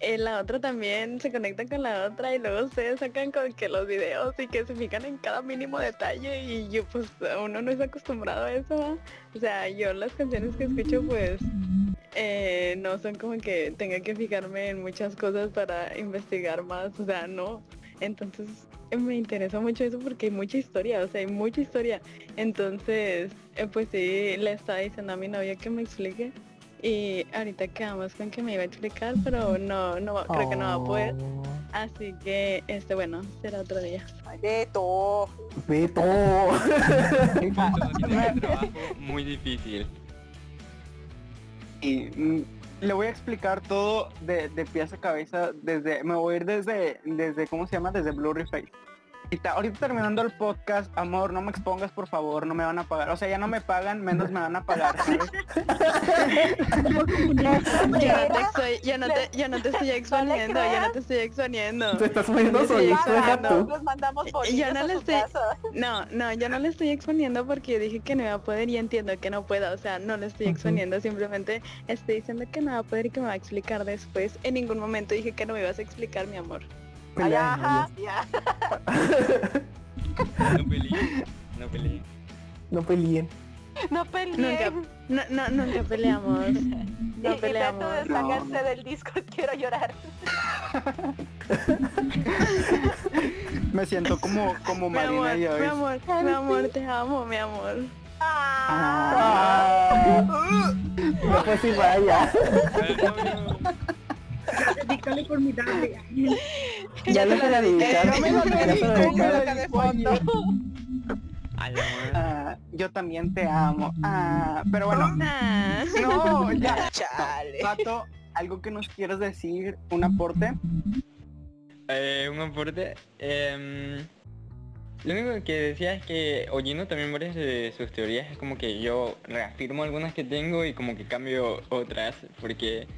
eh, la otra también se conecta con la otra y luego ustedes sacan con que los videos y que se fijan en cada mínimo detalle y yo pues uno no es acostumbrado a eso. O sea, yo las canciones que escucho pues eh, no son como que tenga que fijarme en muchas cosas para investigar más, o sea, no. Entonces me interesa mucho eso porque hay mucha historia, o sea, hay mucha historia. Entonces, eh, pues sí, le estaba diciendo a mi novia que me explique. Y ahorita quedamos con que me iba a explicar, pero no, no, va- creo que no va a poder. Oh, Así que, este, bueno, será otro día. Todo. Beto. Un trabajo muy difícil. Y mm, le voy a explicar todo de, de pies a cabeza desde, me voy a ir desde, desde, ¿cómo se llama? Desde Blurry Face. Ahorita, ahorita terminando el podcast, amor, no me expongas por favor, no me van a pagar. O sea, ya no me pagan, menos me van a pagar, ¿sabes? Yo no te estoy, yo no te, yo no te estoy exponiendo, yo no te estoy exponiendo. Te estás poniendo Sí, solito. Nos mandamos y yo no le estoy-. No, no, yo no le estoy exponiendo porque yo dije que no iba a poder y entiendo que no pueda, o sea, no le estoy exponiendo, simplemente estoy diciendo que no va a poder y que me va a explicar después. En ningún momento dije que no me ibas a explicar, mi amor. Ajá, ya. No peleen, no peleen. No peleen. No peleen. Nunca, no, no, nunca peleamos. Y- No y peleamos. Beto, desháganse del Discord, quiero llorar. Me siento como, como Mi amor, Marina y mi amor, mi amor, te amo, mi amor. Ah. No pues sí vaya. Dedícale por mi dame. Ya lo se la dedicaron. no me lo Ya se la dedico, me dedicaron. lo que de fondo. A la madre. Ah, yo también te amo. Ah, pero bueno, no, ya. Chale. Pato, algo que nos quieras decir, un aporte. Eh, un aporte. em, lo único que decía es que oyendo también varias de sus teorías es como que yo reafirmo algunas que tengo y como que cambio otras porque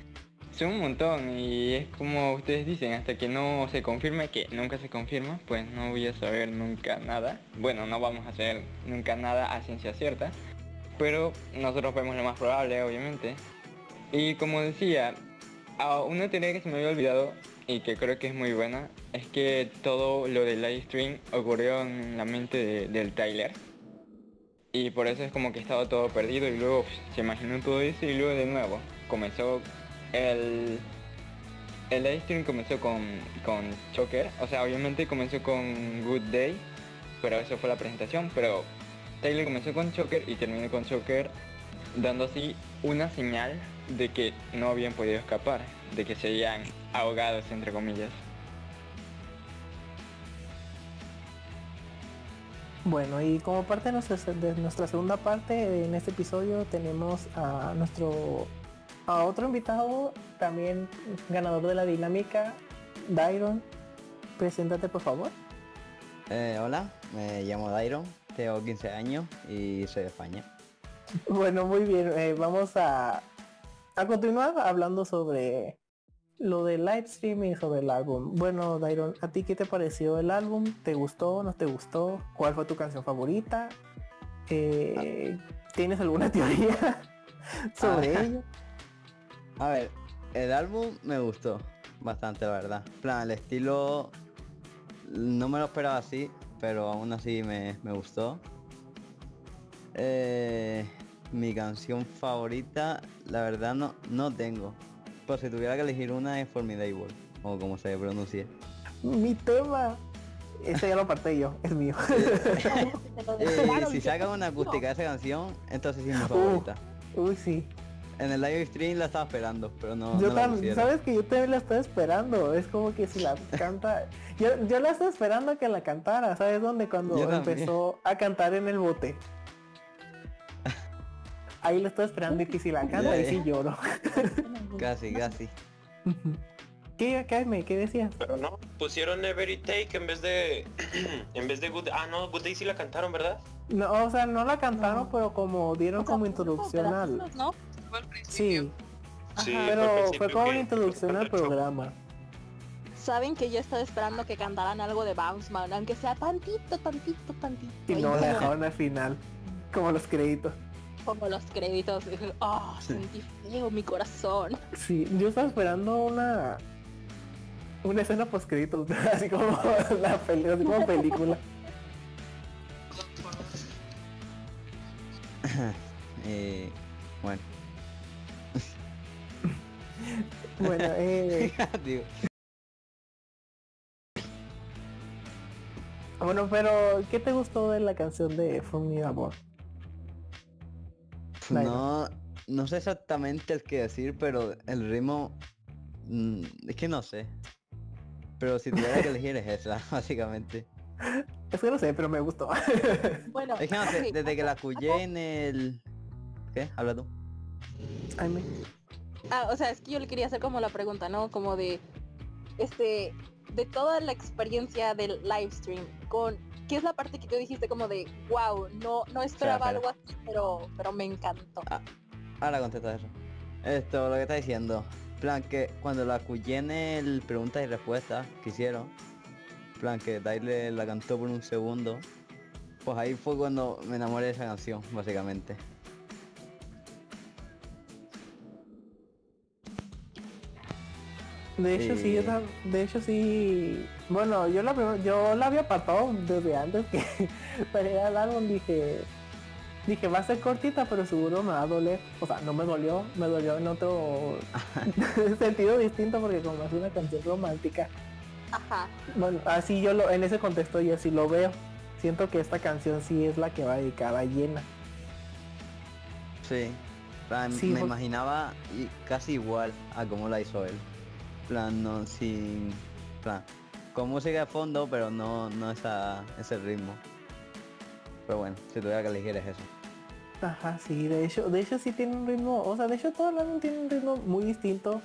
son un montón y es como ustedes dicen, hasta que no se confirme, que nunca se confirma, pues no voy a saber nunca nada. Bueno, no vamos a saber nunca nada a ciencia cierta, pero nosotros vemos lo más probable, obviamente. Y como decía, una teoría que se me había olvidado y que creo que es muy buena es que todo lo del live stream ocurrió en la mente de- del Tyler. Y por eso es como que estaba todo perdido y luego se imaginó todo eso y luego de nuevo comenzó el... El live stream comenzó con, con Choker, o sea, obviamente comenzó con Good Day, pero eso fue la presentación, pero Tyler comenzó con Choker y terminó con Choker dando así una señal de que no habían podido escapar, de que seguían ahogados entre comillas. Bueno, y como parte de nuestra segunda parte, en este episodio tenemos a nuestro a otro invitado, también ganador de la dinámica, Dairon. Preséntate por favor. Eh, hola, me llamo Dairon, tengo 15 años y soy de España. Bueno, muy bien. eh, vamos a, a continuar hablando sobre lo del live streaming sobre el álbum. Bueno, Dairon, ¿a ti qué te pareció el álbum? ¿Te gustó? ¿No te gustó? ¿Cuál fue tu canción favorita? Eh, ¿Tienes alguna teoría sobre Ah. ello? A ver, el álbum me gustó bastante, la verdad. En plan, el estilo no me lo esperaba así, pero aún así me, me gustó. Eh, mi canción favorita, la verdad no, no tengo. Pero si tuviera que elegir una es Formidable, o como se pronuncie. Mi tema. Ese ya lo aparté yo, es mío. Eh, si sacan una acústica de esa canción, entonces sí es mi favorita. Uy, sí. En el live stream la estaba esperando, pero no. Yo no también, sabes que yo también la estaba esperando. Es como que si la canta. Yo, yo la estaba esperando a que la cantara, ¿sabes dónde? Cuando Yo también. empezó a cantar en el bote. Ahí la estaba esperando y que si la canta, ahí sí lloro. Casi, casi. ¿Qué, Jaime? ¿Qué decías? Pero no, pusieron Every Take en vez de... en vez de Good... Ah, no, Good Day sí la cantaron, ¿verdad? No, o sea, no la cantaron, pero como dieron como introducción al. ¿no? Sí, Sí, pero fue como que- una introducción al programa. Saben que yo estaba esperando que cantaran algo de Bounce Man, aunque sea tantito, tantito, tantito. Y no la dejaron al final. Como los créditos. Como los créditos. Oh, sentí feo mi corazón. Sí, yo estaba esperando una una escena post créditos, así como la peli- así como película. Eh, bueno. Bueno, eh, bueno, pero ¿qué te gustó de la canción de From Me Amor? No, no sé exactamente el que decir, pero el ritmo... mm, es que no sé. Pero si tuviera que elegir es esa, básicamente. Es que no sé, pero me gustó. Bueno, Es que no sé, ok, desde que la escuché en el... ¿Qué? Habla tú. Ay, me- Ah, o sea, es que yo le quería hacer como la pregunta, ¿no? Como de, este, de toda la experiencia del live stream, con, ¿qué es la parte que tú dijiste como de, wow, no, no esperaba espera. algo así, pero, pero me encantó? Ahora contesta eso. Esto, lo que está diciendo. plan que cuando la en el preguntas y respuestas que hicieron, plan que Tyler la cantó por un segundo, pues ahí fue cuando me enamoré de esa canción, básicamente. De hecho sí, esa- de hecho sí. Bueno, yo la yo la había apartado desde antes que saliera el álbum, dije dije va a ser cortita pero seguro me va a doler. O sea, no me dolió, me dolió en otro sentido distinto porque como es una canción romántica. Ajá. Bueno, así yo lo, en ese contexto yo sí lo veo. Siento que esta canción sí es la que va dedicada llena. Sí. me por- imaginaba y casi igual a como la hizo él. Plan, no sin. plan, con música de fondo, pero no, no esa, ese ritmo. Pero bueno, si tuviera que elegir es eso. Ajá, sí, de hecho, de hecho sí tiene un ritmo, o sea, de hecho todo el álbum tiene un ritmo muy distinto.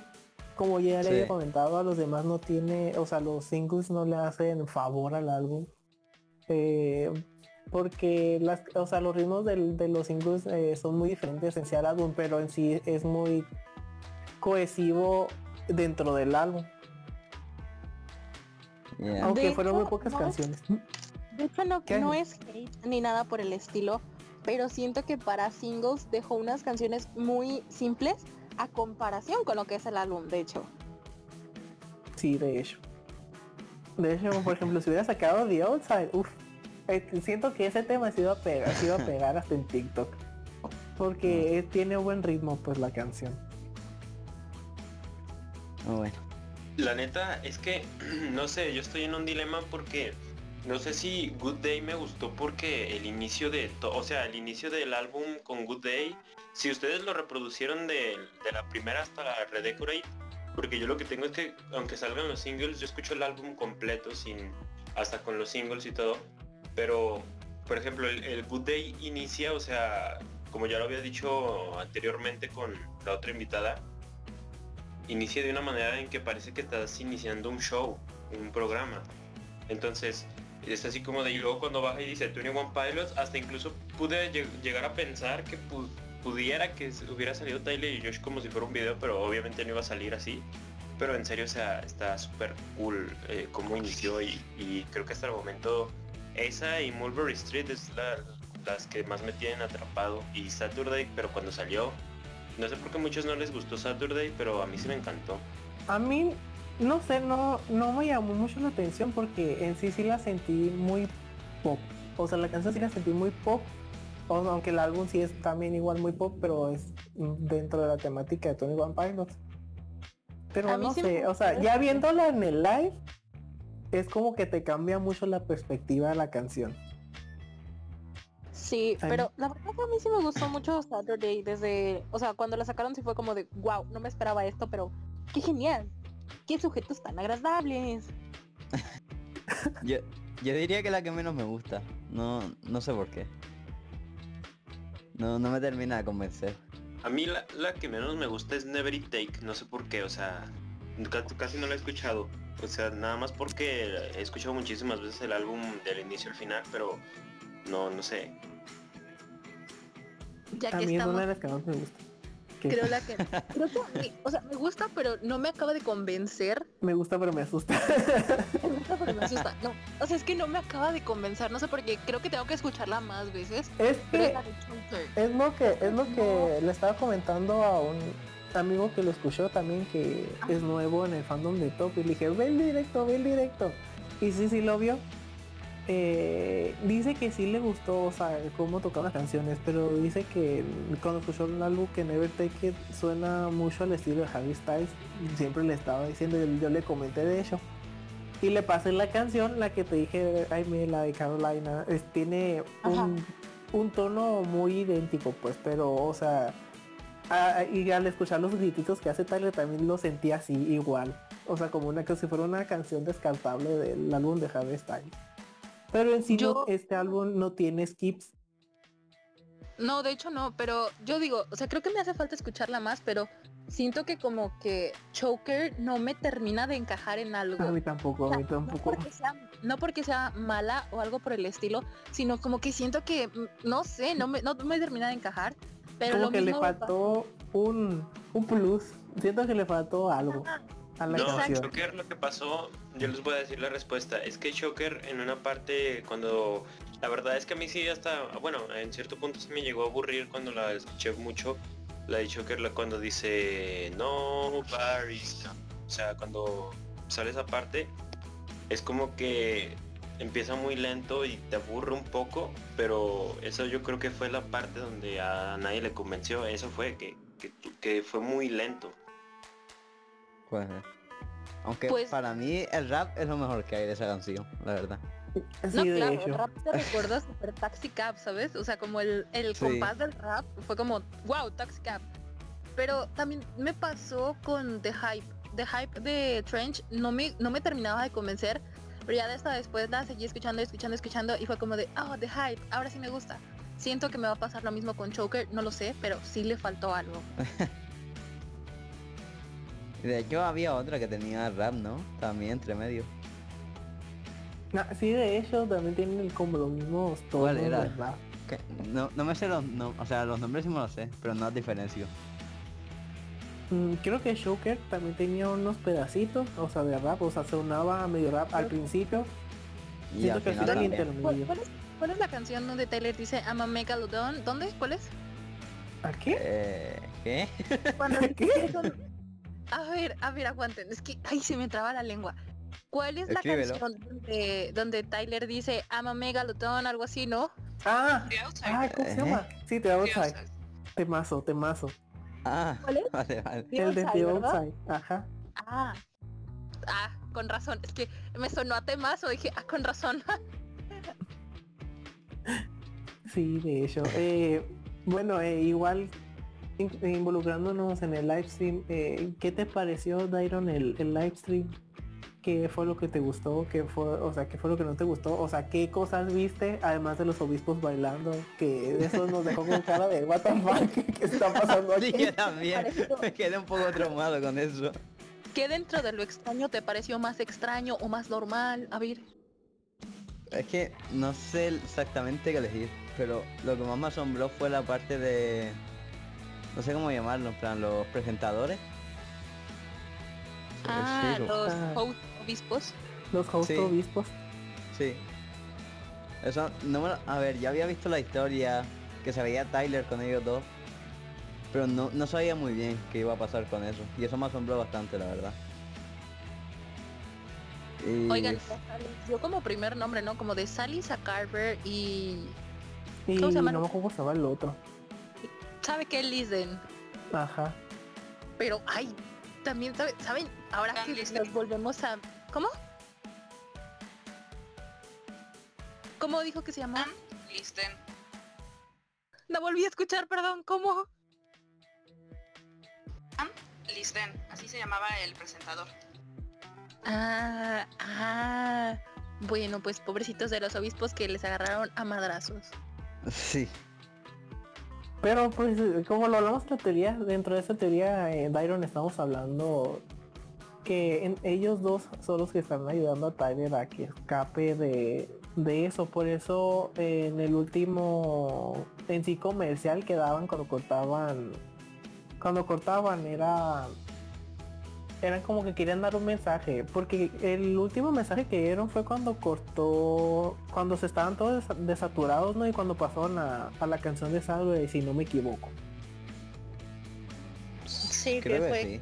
Como ya le Sí. había comentado, a los demás no tiene, o sea, los singles no le hacen favor al álbum. Eh, porque las, o sea, los ritmos del- de los singles eh, son muy diferentes en sí al álbum, pero en sí es muy cohesivo dentro del álbum. Yeah. Aunque De fueron muy pocas no es- canciones. De hecho, no, no es hate ni nada por el estilo, pero siento que para singles dejó unas canciones muy simples a comparación con lo que es el álbum, de hecho. Sí, de hecho. De hecho, por ejemplo, si hubiera sacado The Outside, uff, siento que ese tema se iba a pegar, se iba a pegar hasta en TikTok. Porque eh, tiene buen ritmo, pues la canción. Oh, bueno. La neta es que, no sé, yo estoy en un dilema porque no sé si Good Day me gustó porque el inicio de, o sea, el inicio del álbum con Good Day, si ustedes lo reproducieron de, de la primera hasta la Redecorate, porque yo lo que tengo es que, aunque salgan los singles, yo escucho el álbum completo, sin hasta con los singles y todo, pero, por ejemplo, el, el Good Day inicia, o sea, como ya lo había dicho anteriormente con la otra invitada, inicia de una manera en que parece que estás iniciando un show, un programa. Entonces, es así como de y luego cuando baja y dice 21 Pilots, hasta incluso pude lleg- llegar a pensar que pu- pudiera que hubiera salido Tyler y Josh como si fuera un video, pero obviamente no iba a salir así. Pero en serio, o sea, está súper cool eh, cómo inició y, y creo que hasta el momento esa y Mulberry Street es la- las que más me tienen atrapado. Y Saturday, pero cuando salió, no sé por qué a muchos no les gustó Saturday, pero a mí sí me encantó. A mí, no sé, no, no me llamó mucho la atención porque en sí sí la sentí muy pop. O sea, la canción sí la sentí muy pop. o- aunque el álbum sí es también igual muy pop, pero es dentro de la temática de Tony One Pilots. Pero A mí no sí sé, o sea, ya viéndola en el live, es como que te cambia mucho la perspectiva de la canción. Sí, Ay. pero la verdad que a mí sí me gustó mucho Saturday desde, o sea, cuando la sacaron sí fue como de, wow, no me esperaba esto, pero qué genial, qué sujetos tan agradables. Yo, yo diría que la que menos me gusta. No, no sé por qué. No, no me termina de convencer. A mí la, la que menos me gusta es Never It Take, no sé por qué, o sea, ca- casi no la he escuchado. O sea, nada más porque he escuchado muchísimas veces el álbum del inicio al final, pero no, no sé. Ya A que mí es estamos, una de las que más me gusta. Que creo la que, creo que, o sea, me gusta, pero no me acaba de convencer. Me gusta pero me asusta. Me gusta, pero me asusta. No, o sea, es que no me acaba de convencer, no sé por qué, creo que tengo que escucharla más veces. es es que. Es lo que, es lo que le estaba comentando a un amigo que lo escuchó también que es nuevo en el fandom de Top y le dije, ve el directo, ve el directo. Y sí, sí lo vio. Eh, dice que sí le gustó, o sea, cómo tocaba las canciones, pero dice que cuando escuchó el álbum que Never Take It suena mucho al estilo de Harry Styles. Siempre le estaba diciendo, yo, yo le comenté de hecho. Y le pasé la canción, la que te dije, ay, me la de Carolina, es- tiene un, un tono muy idéntico, pues, pero, o sea, a- y al escuchar los grititos que hace Tyler también lo sentí así, igual. O sea, como una que si fuera una canción descartable del álbum de Harry Styles. Pero en sí no- este álbum no tiene skips. No, de hecho no, pero yo digo, o sea, creo que me hace falta escucharla más, pero siento que como que Choker no me termina de encajar en algo. A mí tampoco, a mí No tampoco. porque, sea, no porque sea mala o algo por el estilo, sino como que siento que, mm, no sé, no me, no me termina de encajar. Pero Como lo que le mismo faltó un, un plus. Siento que le faltó algo a la no, canción. Shocker lo que pasó, yo les voy a decir la respuesta. Es que Shocker en una parte cuando la verdad es que a mí sí hasta, bueno, en cierto punto sí me llegó a aburrir cuando la escuché mucho. La de Shocker la cuando dice no Paris. O sea, cuando sale esa parte es como que empieza muy lento y te aburre un poco, pero eso yo creo que fue la parte donde a nadie le convenció. Eso fue que, que, que fue muy lento. Puede ser. Aunque Pues- para mí el rap es lo mejor que hay de esa canción, la verdad. No, Sí, claro, hecho. el rap te recuerda super Taxi Cab, ¿sabes? O sea, como el, el Sí. compás del rap fue como, wow, Taxi Cab. Pero también me pasó con The Hype. The Hype de Trench no me, no me terminaba de convencer, pero ya de esta después la seguí escuchando, escuchando, escuchando y fue como de, oh, The Hype, ahora sí me gusta. Siento que me va a pasar lo mismo con Choker, no lo sé, pero sí le faltó algo. Y de hecho había otra que tenía rap, ¿no? También entre medio. Ah, sí, de hecho también tienen como los mismos tonos ¿Cuál era? rap. No, no me sé los no, o sea, los nombres sí me los sé, pero no las diferencio. Mm, creo que Shoker también tenía unos pedacitos, o sea, de rap, o sea, sonaba medio rap al principio. Y al Siento que al final final también. ¿Cuál, intermedio. cuál es, cuál es la canción donde Taylor dice I'm a Megalodon? ¿Dónde? ¿Cuál es? ¿A qué? Eh, ¿Qué? Cuando ¿Qué? A ver, a ver, aguanten. Es que, ay, se me traba la lengua. ¿Cuál es la canción donde, donde Tyler dice I'm a megalodon, algo así, no? Ah, ah, ¿cómo se ¿Eh? llama? Sí, The Outside. outside. Temazo, temazo. Ah, ¿Cuál es? vale, vale. The El de The. Outside. Ajá. Ah. Ah, con razón. Es que me sonó a temazo. Dije, ah, con razón. Sí, de hecho. Eh, bueno, eh, igual involucrándonos en el live stream, eh, ¿qué te pareció, Dairon, el, el live stream? ¿Qué fue lo que te gustó? ¿Qué fue, o sea, qué fue lo que no te gustó? O sea, ¿qué cosas viste? Además de los obispos bailando, que eso nos dejó con cara de what the fuck, ¿qué está pasando Sí, aquí? yo también. Me quedé un poco traumado con eso. ¿Qué dentro de lo extraño te pareció más extraño o más normal? A ver. Es que no sé exactamente qué elegir, pero lo que más me asombró fue la parte de... No sé cómo llamarlo, en plan, los presentadores. Ah, Sí, los Ah. host obispos. Los host Sí. obispos. Sí. Eso, no me lo- A ver, ya había visto la historia, que se veía Tyler con ellos dos, pero no, no sabía muy bien qué iba a pasar con eso, y eso me asombró bastante, la verdad. Y Oigan, yo como primer nombre, ¿no? Como de Sally Carver y... Y ¿Cómo se llama? no me acuerdo cómo se llama el otro. ¿Sabe qué? Listen. Ajá. Pero, ay, también, sabe- ¿saben? Ahora que nos volvemos a... ¿Cómo? ¿Cómo dijo que se llama? Listen. La volví a escuchar, perdón, ¿cómo? Listen. Así se llamaba el presentador. Ah, ah. Bueno, pues pobrecitos de los obispos que les agarraron a madrazos. Sí. Pero pues como lo hablamos la teoría, dentro de esa teoría, eh, Byron estamos hablando que ellos dos son los que están ayudando a Tyler a que escape de, de eso. Por eso en el último en sí comercial que daban cuando cortaban cuando cortaban era eran como que querían dar un mensaje porque el último mensaje que dieron fue cuando cortó cuando se estaban todos desa- desaturados no y cuando pasaron a, a la canción de Salve si no me equivoco Sí, Creo que que fue sí.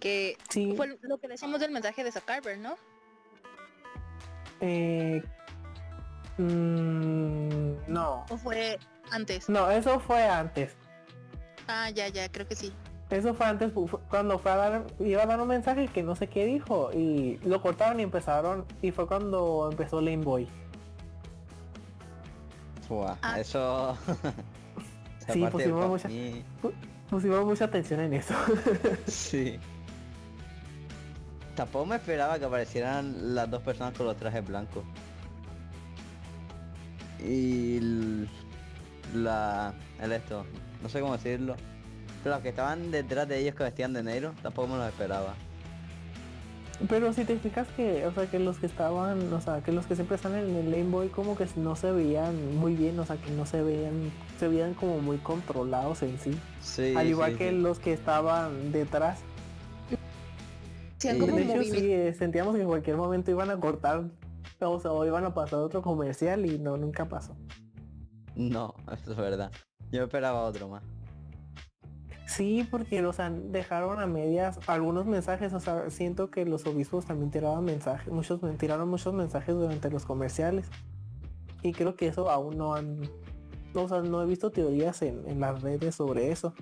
que sí fue lo que decimos del mensaje de Zuckerberg, ¿no? eh, mm, no ¿O fue antes? no eso fue antes Ah, ya, ya, creo que sí. Eso fue antes, cuando fue a dar, iba a dar un mensaje que no sé qué dijo y lo cortaron y empezaron y fue cuando empezó Lame Boy. Buah, Ah. eso... Sí, pusimos mucha- mí- Pusimos mucha atención en eso. Sí. Tampoco me esperaba que aparecieran las dos personas con los trajes blancos. Y la el esto, no sé cómo decirlo. Pero los que estaban detrás de ellos que vestían de negro, tampoco me los esperaba. Pero si te fijas que, o sea, que los que estaban, o sea, que los que siempre están en el Lame Boy como que no se veían muy bien, o sea, que no se veían, se veían como muy controlados en sí. Sí. Al igual sí, que sí. los que estaban detrás. Como de hecho, sí, eh, sentíamos que en cualquier momento iban a cortar, o sea, o iban a pasar otro comercial y no, nunca pasó. No, eso es verdad. Yo esperaba otro más. Sí, porque o sea, dejaron a medias algunos mensajes, o sea, siento que los obispos también tiraban mensajes, muchos tiraron muchos mensajes durante los comerciales. Y creo que eso aún no han, o sea, no he visto teorías en, las redes sobre eso.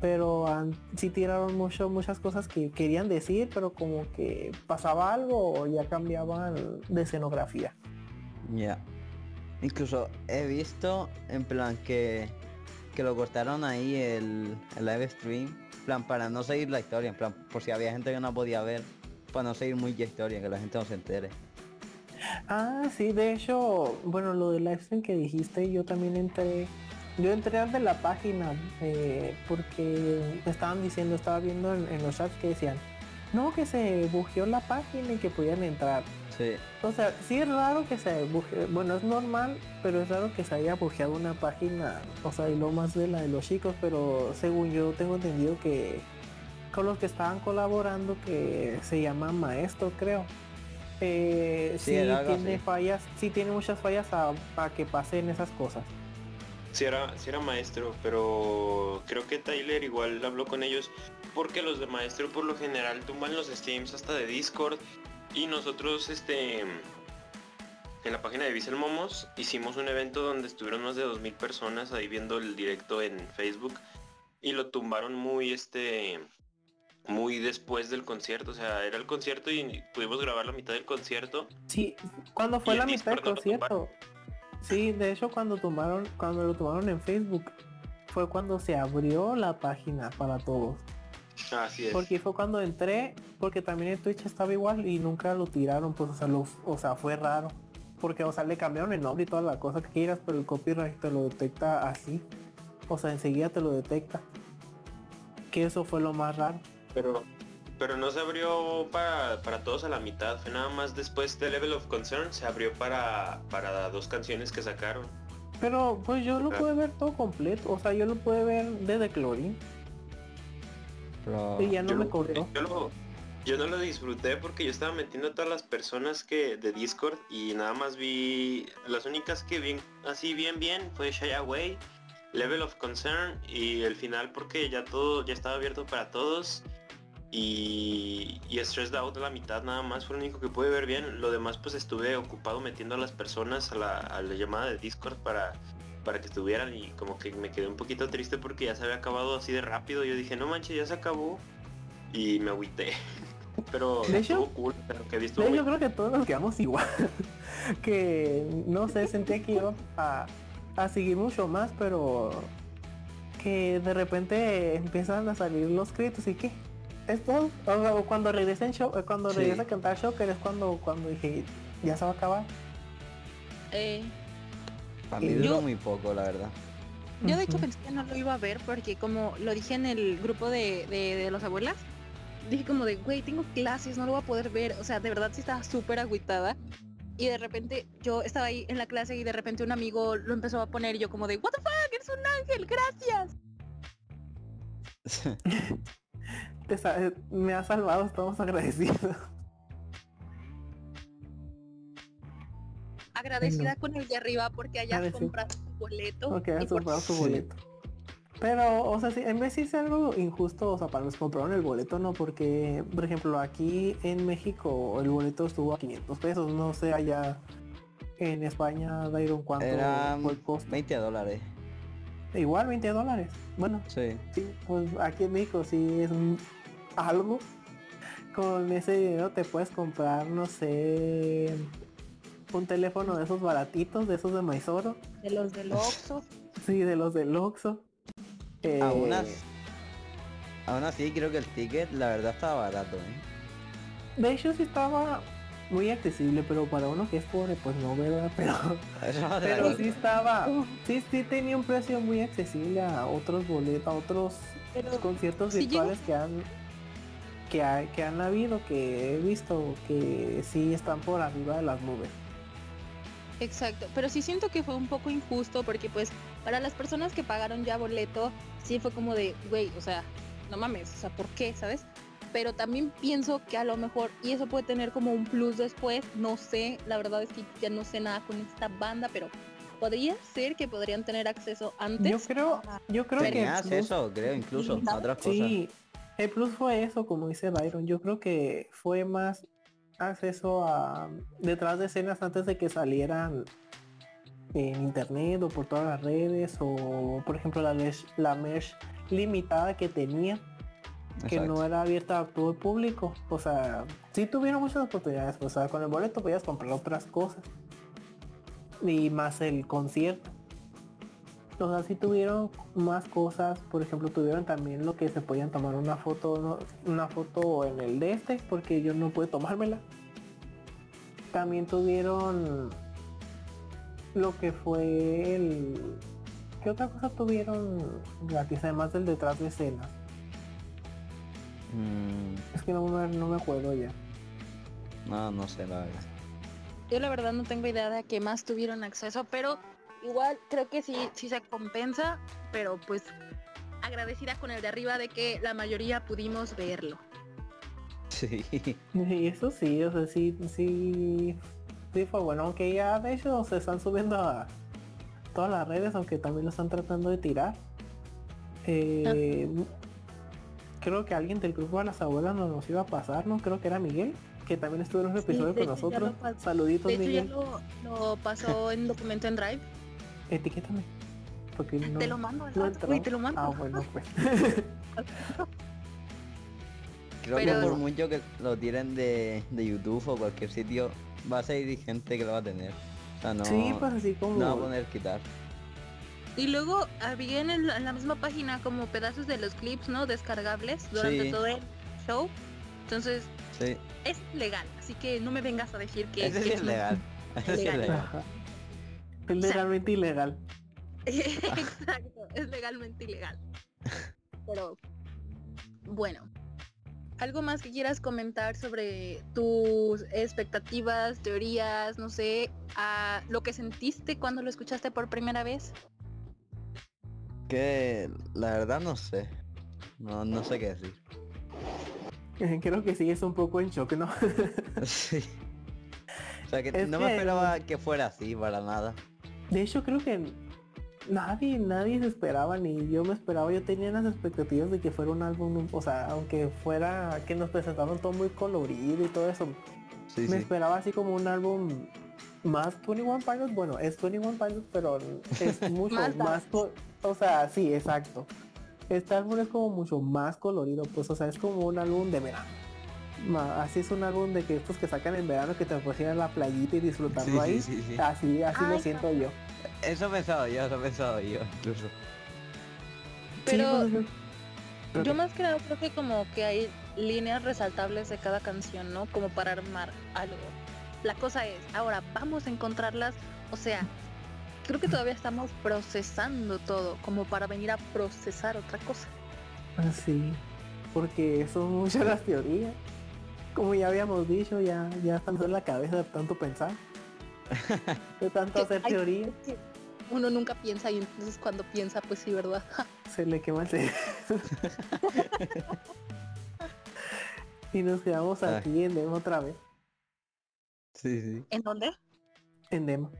Pero han, sí tiraron mucho, muchas cosas que querían decir, pero como que pasaba algo o ya cambiaban de escenografía. Ya. Incluso he visto en plan que, que lo cortaron ahí el, el live stream. Plan para no seguir la historia. En plan por si había gente que no podía ver. Para no seguir muy la historia, que la gente no se entere. Ah, sí, de hecho, bueno, lo del livestream que dijiste, yo también entré, yo entré de la página eh, porque estaban diciendo, estaba viendo en, los chats que decían, no, que se bugueó la página y que podían entrar. Sí. O sea, sí es raro que se bueno, es normal, pero es raro que se haya bugueado una página, o sea, y lo más de la de los chicos, pero según yo tengo entendido que con los que estaban colaborando, que se llama Maestro, creo. Eh, Sí, sí, tiene así. fallas, sí tiene muchas fallas para que pasen esas cosas. Sí era, sí era maestro, pero creo que Tyler igual habló con ellos porque los de maestro por lo general tumban los streams hasta de Discord y nosotros este en la página de Visual Momos hicimos un evento donde estuvieron más de 2000 personas ahí viendo el directo en Facebook y lo tumbaron muy este muy después del concierto, o sea, era el concierto y pudimos grabar la mitad del concierto Sí, cuando fue la mitad del concierto. Sí, de hecho cuando tomaron, cuando lo tomaron en Facebook, fue cuando se abrió la página para todos. Así es. Porque fue cuando entré, porque también en Twitch estaba igual y nunca lo tiraron, pues o sea, lo- o sea, fue raro. Porque, o sea, le cambiaron el nombre y toda la cosa que quieras, pero el copyright te lo detecta así. O sea, enseguida te lo detecta. Que eso fue lo más raro. Pero, pero no se abrió para, para todos a la mitad, fue nada más después de Level of Concern se abrió para, para dos canciones que sacaron. Pero pues yo lo Ah. pude ver todo completo. O sea, yo lo pude ver desde Clorin. Pero... Y ya no yo, me yo lo- yo no lo disfruté porque yo estaba metiendo a todas las personas que de Discord y nada más vi las únicas que vi así bien bien fue Shy Away, Level of Concern y el final porque ya todo ya estaba abierto para todos y, y Stressed Out la mitad nada más fue lo único que pude ver bien. Lo demás pues estuve ocupado metiendo a las personas a la, a la llamada de Discord para, para que estuvieran y como que me quedé un poquito triste porque ya se había acabado así de rápido. Yo dije, no manches, ya se acabó. Y me agüité. Pero De hecho- estuvo cool, pero que muy yo creo que todos nos quedamos igual. que no sé, sentía que iba a, a seguir mucho más, pero que de repente empiezan a salir los créditos y que es todo. O, o cuando regresa en show, eh, cuando Sí. regresa a cantar Shocker es cuando cuando dije ya se va a acabar. Eh, Para mí duró yo- muy poco, la verdad. yo de hecho pensé que no lo iba a ver porque como lo dije en el grupo de, de, de los abuelas, dije como de, güey, tengo clases, no lo voy a poder ver. O sea, de verdad sí estaba súper agüitada. Y de repente yo estaba ahí en la clase y de repente un amigo lo empezó a poner y yo como de, what the fuck, eres un ángel, gracias. Te sa- me ha salvado, estamos agradecidos. Agradecida con el de arriba porque hayas Agradecida. comprado tu boleto. Porque comprado Sí. boleto. Pero, o sea, sí, en vez de es algo injusto, o sea, para los que compraron el boleto, no, porque, por ejemplo, aquí en México el boleto estuvo a 500 pesos, no sé allá en España, Dairon, cuánto Eran fue el costo. 20 dólares. Igual 20 dólares. Bueno, Sí. sí, pues aquí en México sí es un- algo. Con ese dinero te puedes comprar, no sé, un teléfono de esos baratitos, de esos de Maizoro. de los del Oxxo. Sí, de los del Oxxo. Eh, Aún, as- aún así creo que el ticket la verdad estaba barato, ¿eh? De hecho sí estaba muy accesible, pero para uno que es pobre, pues no, ¿verdad? Pero, pero sí estaba, sí, sí tenía un precio muy accesible a otros boletos, a otros Pero conciertos virtuales que han que, ha- que han habido, que he visto que sí están por arriba de las nubes. Exacto, pero sí siento que fue un poco injusto porque pues para las personas que pagaron ya boleto, sí fue como de, güey, o sea, no mames, o sea, ¿por qué? ¿Sabes? Pero también pienso que a lo mejor, y eso puede tener como un plus después, no sé, la verdad es que ya no sé nada con esta banda, pero podría ser que podrían tener acceso antes. Yo creo, yo creo que el Tenías plus- eso, creo, incluso, a otras cosas. Sí, el plus fue eso, como dice Byron. Yo creo que fue más acceso a detrás de escenas antes de que salieran en internet o por todas las redes o por ejemplo la mesh, la mesh limitada que tenía que no era abierta a todo el público. O sea, sí tuvieron muchas oportunidades. O sea, con el boleto podías comprar otras cosas. Y más el concierto. O sea, sí tuvieron más cosas. Por ejemplo, tuvieron también lo que se podían tomar una foto, ¿no? una foto en el de este, porque yo no pude tomármela. También tuvieron lo que fue el... ¿Qué otra cosa tuvieron gratis? Además del detrás de escenas. Mm, Es que no me, no me acuerdo ya. no, no sé, la verdad. Yo la verdad no tengo idea de a qué más tuvieron acceso, pero igual creo que sí, sí se compensa, pero pues agradecida con el de arriba de que la mayoría pudimos verlo. Sí. Y eso sí, o sea, sí, sí, sí fue bueno, aunque ya de hecho se están subiendo a todas las redes, aunque también lo están tratando de tirar. Eh, Creo que alguien del grupo de las abuelas nos, nos iba a pasar, ¿no? Creo que era Miguel, que también estuvo en un Sí, episodio de con hecho ya nosotros. Saluditos De hecho ya Miguel. lo, lo pasó en documento en Drive. Etiquétame. Porque no, te lo mando al no rato, entró. te lo mando. Ah, bueno, pues. Creo Pero- que por mucho que lo tiren de, de YouTube o cualquier sitio, va a seguir gente que lo va a tener. O sea, no, sí, pues así como... no va a poner quitar. Y luego había en, el- en la misma página como pedazos de los clips, ¿no? Descargables durante Sí. todo el show. Entonces Sí, es legal, así que no me vengas a decir que, ese sí es legal. Ese sí es legal. Es legalmente ilegal. Exacto, es legalmente ilegal. Pero bueno, ¿algo más que quieras comentar sobre tus expectativas, teorías, no sé, a lo que sentiste cuando lo escuchaste por primera vez? Que la verdad no sé. No, no sé qué decir. Creo que sí es un poco en shock, ¿no? Sí. O sea que Es no me esperaba que fuera así para nada. De hecho, creo que nadie, nadie se esperaba, ni yo me esperaba, yo tenía las expectativas de que fuera un álbum, o sea, aunque fuera, que nos presentaron todo muy colorido y todo eso, Sí, me sí. esperaba así como un álbum más 21 Pilots, bueno, es 21 Pilots, pero es mucho Más o sea, sí, exacto. Este álbum es como mucho más colorido, pues, o sea, es como un álbum de verano. Así es un álbum de que estos que sacan en verano que te a la playita y disfrutarlo Sí, ahí. sí, sí, sí. Así, así lo Ay, siento yo. Eso he pensado yo, eso he pensado yo, incluso. Pero pues, yo más que nada creo que como que hay líneas resaltables de cada canción, ¿no? Como para armar algo. La cosa es, ahora vamos a encontrarlas, o sea, creo que todavía estamos procesando todo, como para venir a procesar otra cosa. Ah, Sí, porque son muchas las teorías. Como ya habíamos dicho, ya, ya estamos en la cabeza de tanto pensar. De tanto hacer hay- teoría, Uno nunca piensa y entonces cuando piensa, pues sí, ¿verdad? se le quema el cerebro. y nos quedamos Ay. aquí en Dema otra vez. Sí, sí. ¿En dónde? En Dema.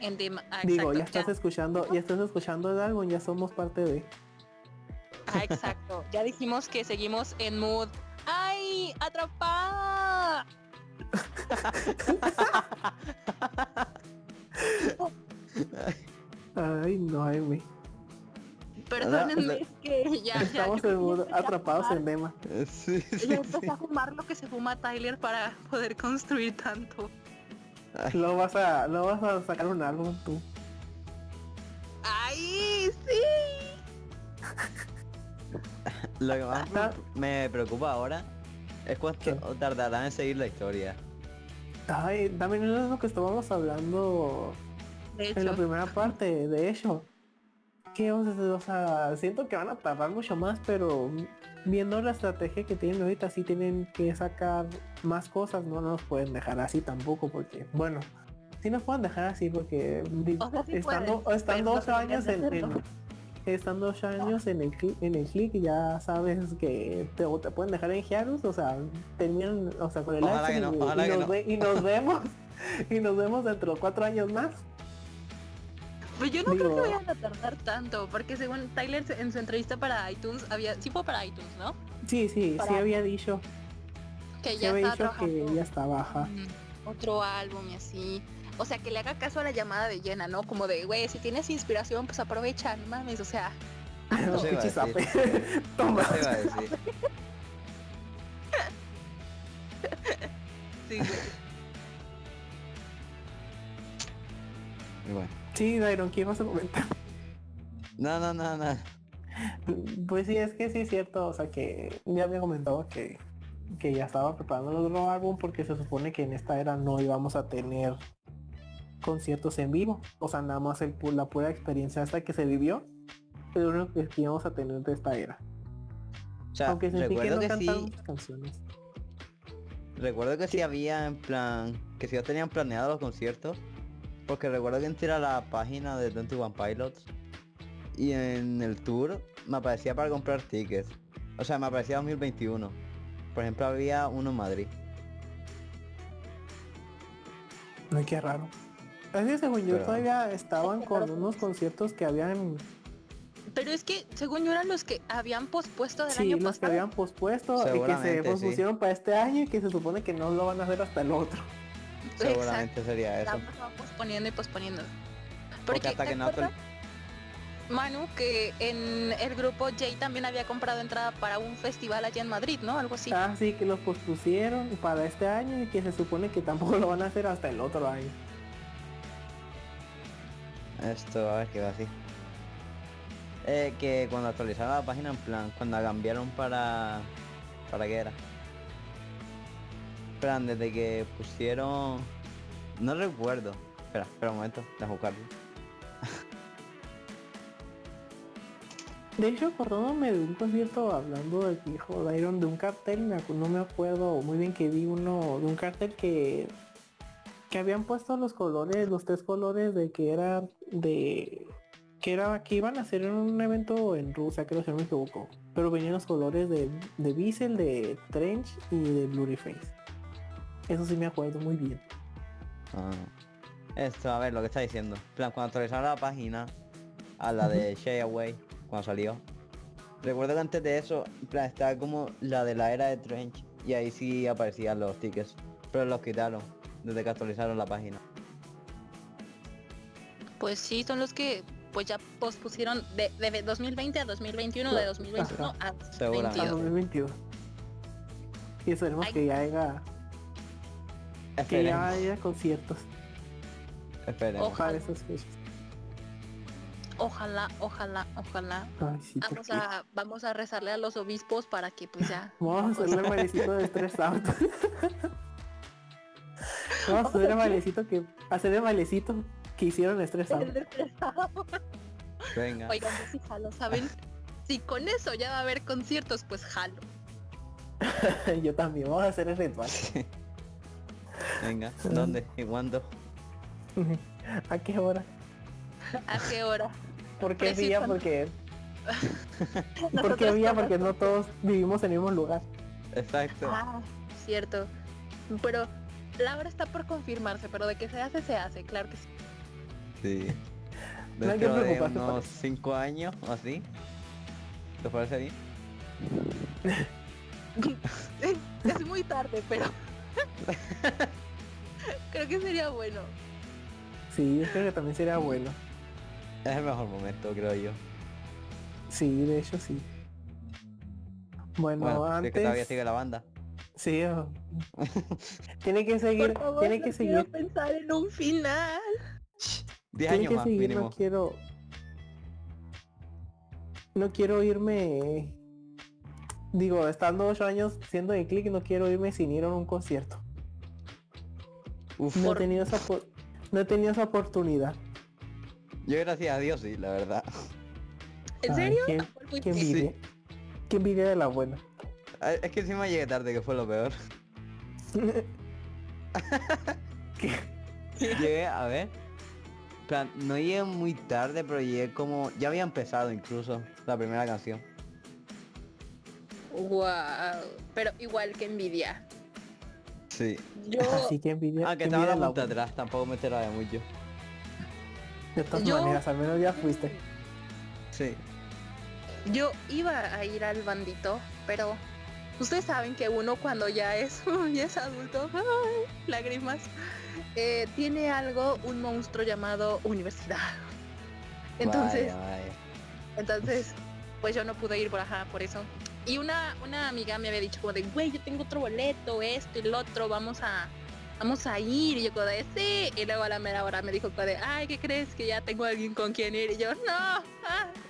En Dima. Ah, Digo, ya estás escuchando, ya estás escuchando el álbum, ya somos parte de. Ah, exacto. Ya dijimos que seguimos en mood. ¡Ay! ¡Atrapada! Ay, no, ay, me. Perdónenme, es que ya, ya. Estamos yo en atrapados en Dema. Sí, sí, Yo empecé a fumar lo que se fuma Tyler para poder construir tanto. Lo vas a, lo vas a sacar un álbum tú. ¡Ay! ¡Sí! Lo que más me preocupa ahora es cuánto ¿Qué? tardarán en seguir la historia. Ay, también es lo que estábamos hablando De en la primera parte, de hecho. Que o sea, siento que van a tardar mucho más, pero viendo la estrategia que tienen ahorita, sí tienen que sacar más cosas, no nos pueden dejar así tampoco, porque, bueno, sí nos pueden dejar así porque O sea, sí estando, pueden, están pero no dos años en, en- están dos años en el cli- en el click ya sabes que te, te pueden dejar en Hiarus, o sea, terminan, o sea, con el Ojalá live que no, stream y- ojalá y, que nos no. ve- y nos vemos y nos vemos dentro de cuatro años más. pues yo no creo que vayan a tardar tanto, porque según Tyler en su entrevista para iTunes había, sí fue para iTunes, ¿no? Sí, sí, sí Para- había dicho, Que sí ya había estaba dicho que ya estaba, ajá. en otro álbum y así. O sea, que le haga caso a la llamada de Jenna, ¿no? Como de, güey, si tienes inspiración, pues aprovecha, no mames, o sea. Eso Qué iba a decir. Toma. A decir. Sí, güey. Bueno. Sí, Dairon, ¿qué ibas a comentar? No, no, no, no. Pues sí, es que sí es cierto, o sea que ya había comentado que, que ya estaba preparando el otro álbum porque se supone que en esta era no íbamos a tener conciertos en vivo, o sea, nada más el, la pura experiencia hasta que se vivió, es lo que íbamos a tener de esta era. O sea, Aunque que recuerdo no que, cantaron sí, canciones. recuerdo que sí había en plan, que sí tenían planeados los conciertos, porque recuerdo que entré a la página de 21 Pilots y en el tour me aparecía para comprar tickets. O sea, me aparecía 2021. Por ejemplo, había uno en Madrid. Ay, qué raro. Es que según yo Pero- todavía estaban con unos conciertos que habían, Pero es que, según yo, eran los que habían pospuesto del sí, año los que pasado. habían pospuesto y que se sí. pospusieron para este año y que se supone que no lo van a hacer hasta el otro. Seguramente sería eso. Estamos posponiendo y posponiendo. Porque Porque, hasta ¿te que no acuerdas, Manu, que en el grupo Jay también había comprado entrada para un festival allá en Madrid, ¿no? Algo así. Ah, sí, que los pospusieron para este año y que se supone que tampoco lo van a hacer hasta el otro año. Esto, a ver qué va así. Eh, que cuando actualizaron la página en plan, cuando la cambiaron para... ¿Para qué era? Plan, desde que pusieron... No recuerdo. Espera, espera un momento, déjame buscarlo. De hecho, acordándome de un concierto hablando del viejo Dairon de un cartel, no me acuerdo muy bien que vi uno de un cartel que que habían puesto los colores, los tres colores de que era de que era que iban a hacer un evento en Rusia, creo si no me equivoco. Pero venían los colores de, de Diesel, de Trench y de Blurry Face. Eso sí me acuerdo muy bien. Ah. Esto, a ver, lo que está diciendo. En plan, cuando actualizaron la página, a la de Shay Away cuando salió. Recuerdo que antes de eso, en plan, estaba como la de la era de Trench y ahí sí aparecían los tickets, pero los quitaron desde que actualizaron la página. Pues sí, son los que pues ya pospusieron de, de 2020 a 2021, de 2021 a Seguramente. A 2022. 2022. Y esperemos Ay. que ya haya, que ya haya conciertos esperen. Ojalá. esas. Ojalá, ojalá, ojalá. Ay, sí, ¿por Vamos a, vamos a rezarle a los obispos para que pues ya. Vamos a hacerle el de Out. Vamos a hacer el bailecito que hacer el bailecito que hicieron Out. Venga. Oigan, yo sí jalo, ¿saben? Si con eso ya va a haber conciertos, pues jalo. Yo también, vamos a hacer el ritual. Venga. ¿Dónde? ¿Y cuándo? ¿A qué hora? ¿A qué hora? ¿Por qué Preciso. día? Porque ¿Por qué día? Porque no todos vivimos en el mismo lugar. Exacto. Ah, cierto. Pero la hora está por confirmarse, pero de que se hace, se hace, claro que sí. Sí. No hay que Dentro de unos 5 años o así. ¿Te parece bien? es muy tarde, pero creo que sería bueno. Sí, yo creo que también sería bueno. Es el mejor momento, creo yo. Sí, de hecho sí. Bueno, Bueno, si es que todavía antes. sigue la banda. Sí, oh. tiene que seguir, Por favor, tiene no que quiero seguir, pensar en un final. 10 tiene años que más, seguir, mínimo. no quiero. No quiero irme. Digo, estando ocho años siendo de click, no quiero irme sin ir a un concierto. Uf, No he tenido esa no he tenido esa oportunidad. yo gracias a Dios sí, la verdad. ¿En Ay, serio? qué- ¿A cuál fuiste? Qué envidia. Qué envidia de la buena. Ah, Es que encima llegué tarde, que fue lo peor. Llegué, a ver. plan, no llegué muy tarde, pero llegué como... Ya había empezado incluso la primera canción. Wow. Pero igual que envidia. Sí. Yo, Así que envidia. Aunque qué estaba envidia la punta atrás, tampoco me enteraba de mucho. De todas Yo- maneras, al menos ya fuiste. Sí. yo iba a ir al bandito, pero ustedes saben que uno cuando ya es, ya es adulto, ay, lágrimas, eh, tiene algo, un monstruo llamado universidad. Entonces, Vaya, vaya. Entonces, pues yo no pude ir por ajá, por eso. Y una, una amiga me había dicho como de, güey, yo tengo otro boleto, esto y el otro, vamos a, vamos a ir. Y yo como de, sí. Y luego a la mera hora me dijo como de, ay, ¿qué crees? Que ya tengo alguien con quien ir. Y yo, no. ah".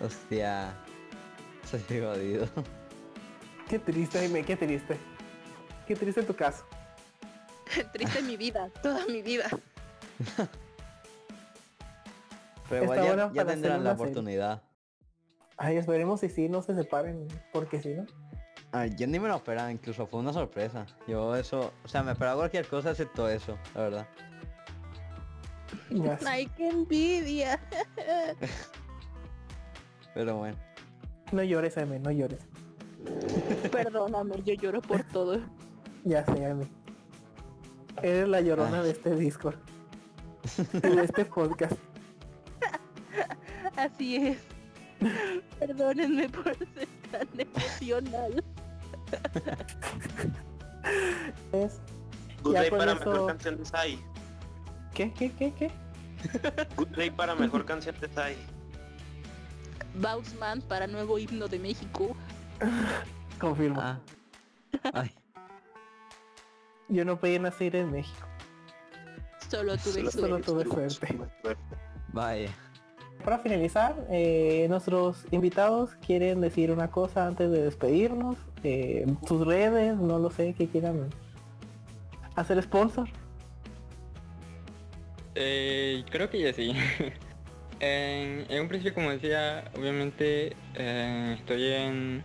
Hostia. Soy jodido. Qué triste, Jaime, qué triste. Qué triste tu caso. Triste mi vida, toda mi vida. Pero igual ya, ya tendrán la una serie. oportunidad. Ay, esperemos si sí no se separen, porque si no. Ay, yo ni me lo esperaba, incluso fue una sorpresa. Yo eso, o sea, me esperaba cualquier cosa excepto eso, la verdad. Ay, qué envidia. Pero bueno. No llores, Jaime, no llores. Perdóname, yo lloro por todo. Ya sé, Jaime. Eres la llorona de este Discord. de este podcast. Así es. Perdónenme por ser tan emocional. Es... Good Ya Day para eso- mejor canción de Sai. ¿Qué, qué, qué, qué? Good Day para mejor canción de Sai. Boutsman para nuevo himno de México. Confirmo. Ah. Ay, Yo no podía nacer en México. Solo tuve Solo- Solo suerte. tuve suerte. vaya. Para finalizar, eh, nuestros invitados quieren decir una cosa antes de despedirnos. Eh, sus redes, no lo sé, que quieran hacer sponsor. Eh, creo que ya sí. en, en un principio, como decía, obviamente eh, estoy en,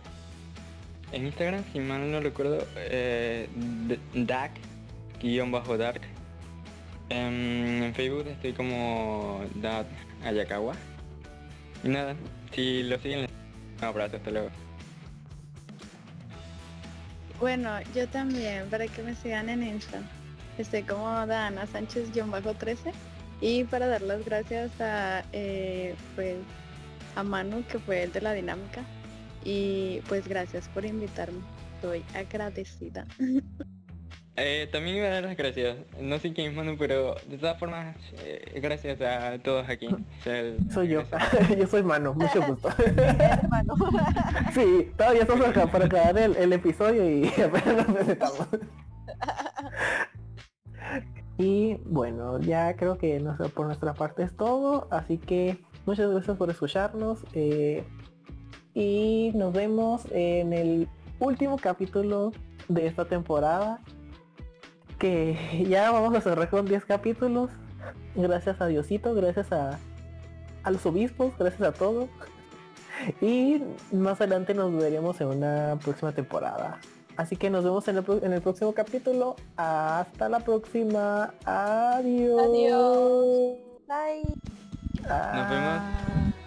en Instagram, si mal no recuerdo, eh, D- Dak, guion bajo Dark. En, en Facebook estoy como Dad Ayakawa. Y nada, si lo siguen, un abrazo, hasta luego. Bueno, yo también, para que me sigan en Insta. Estoy como Dana Sánchez-13 y para dar las gracias a eh, pues a Manu, que fue el de la dinámica. Y pues gracias por invitarme. Estoy agradecida. Eh, también iba a dar las gracias. No sé quién es Manu, pero de todas formas, eh, gracias a todos aquí. O sea, el- Soy yo. yo soy Mano, mucho gusto. hermano. sí, todavía estamos acá para acabar el, el episodio y apenas nos presentamos. y bueno, ya creo que no sé, por nuestra parte es todo. Así que muchas gracias por escucharnos. eh, y nos vemos en el último capítulo de esta temporada. Que ya vamos a cerrar con 10 capítulos. Gracias a Diosito, gracias a, a los obispos, gracias a todos. Y más adelante nos veremos en una próxima temporada. Así que nos vemos en el, pro- en el próximo capítulo. Hasta la próxima. Adiós. Adiós. Bye. Nos vemos.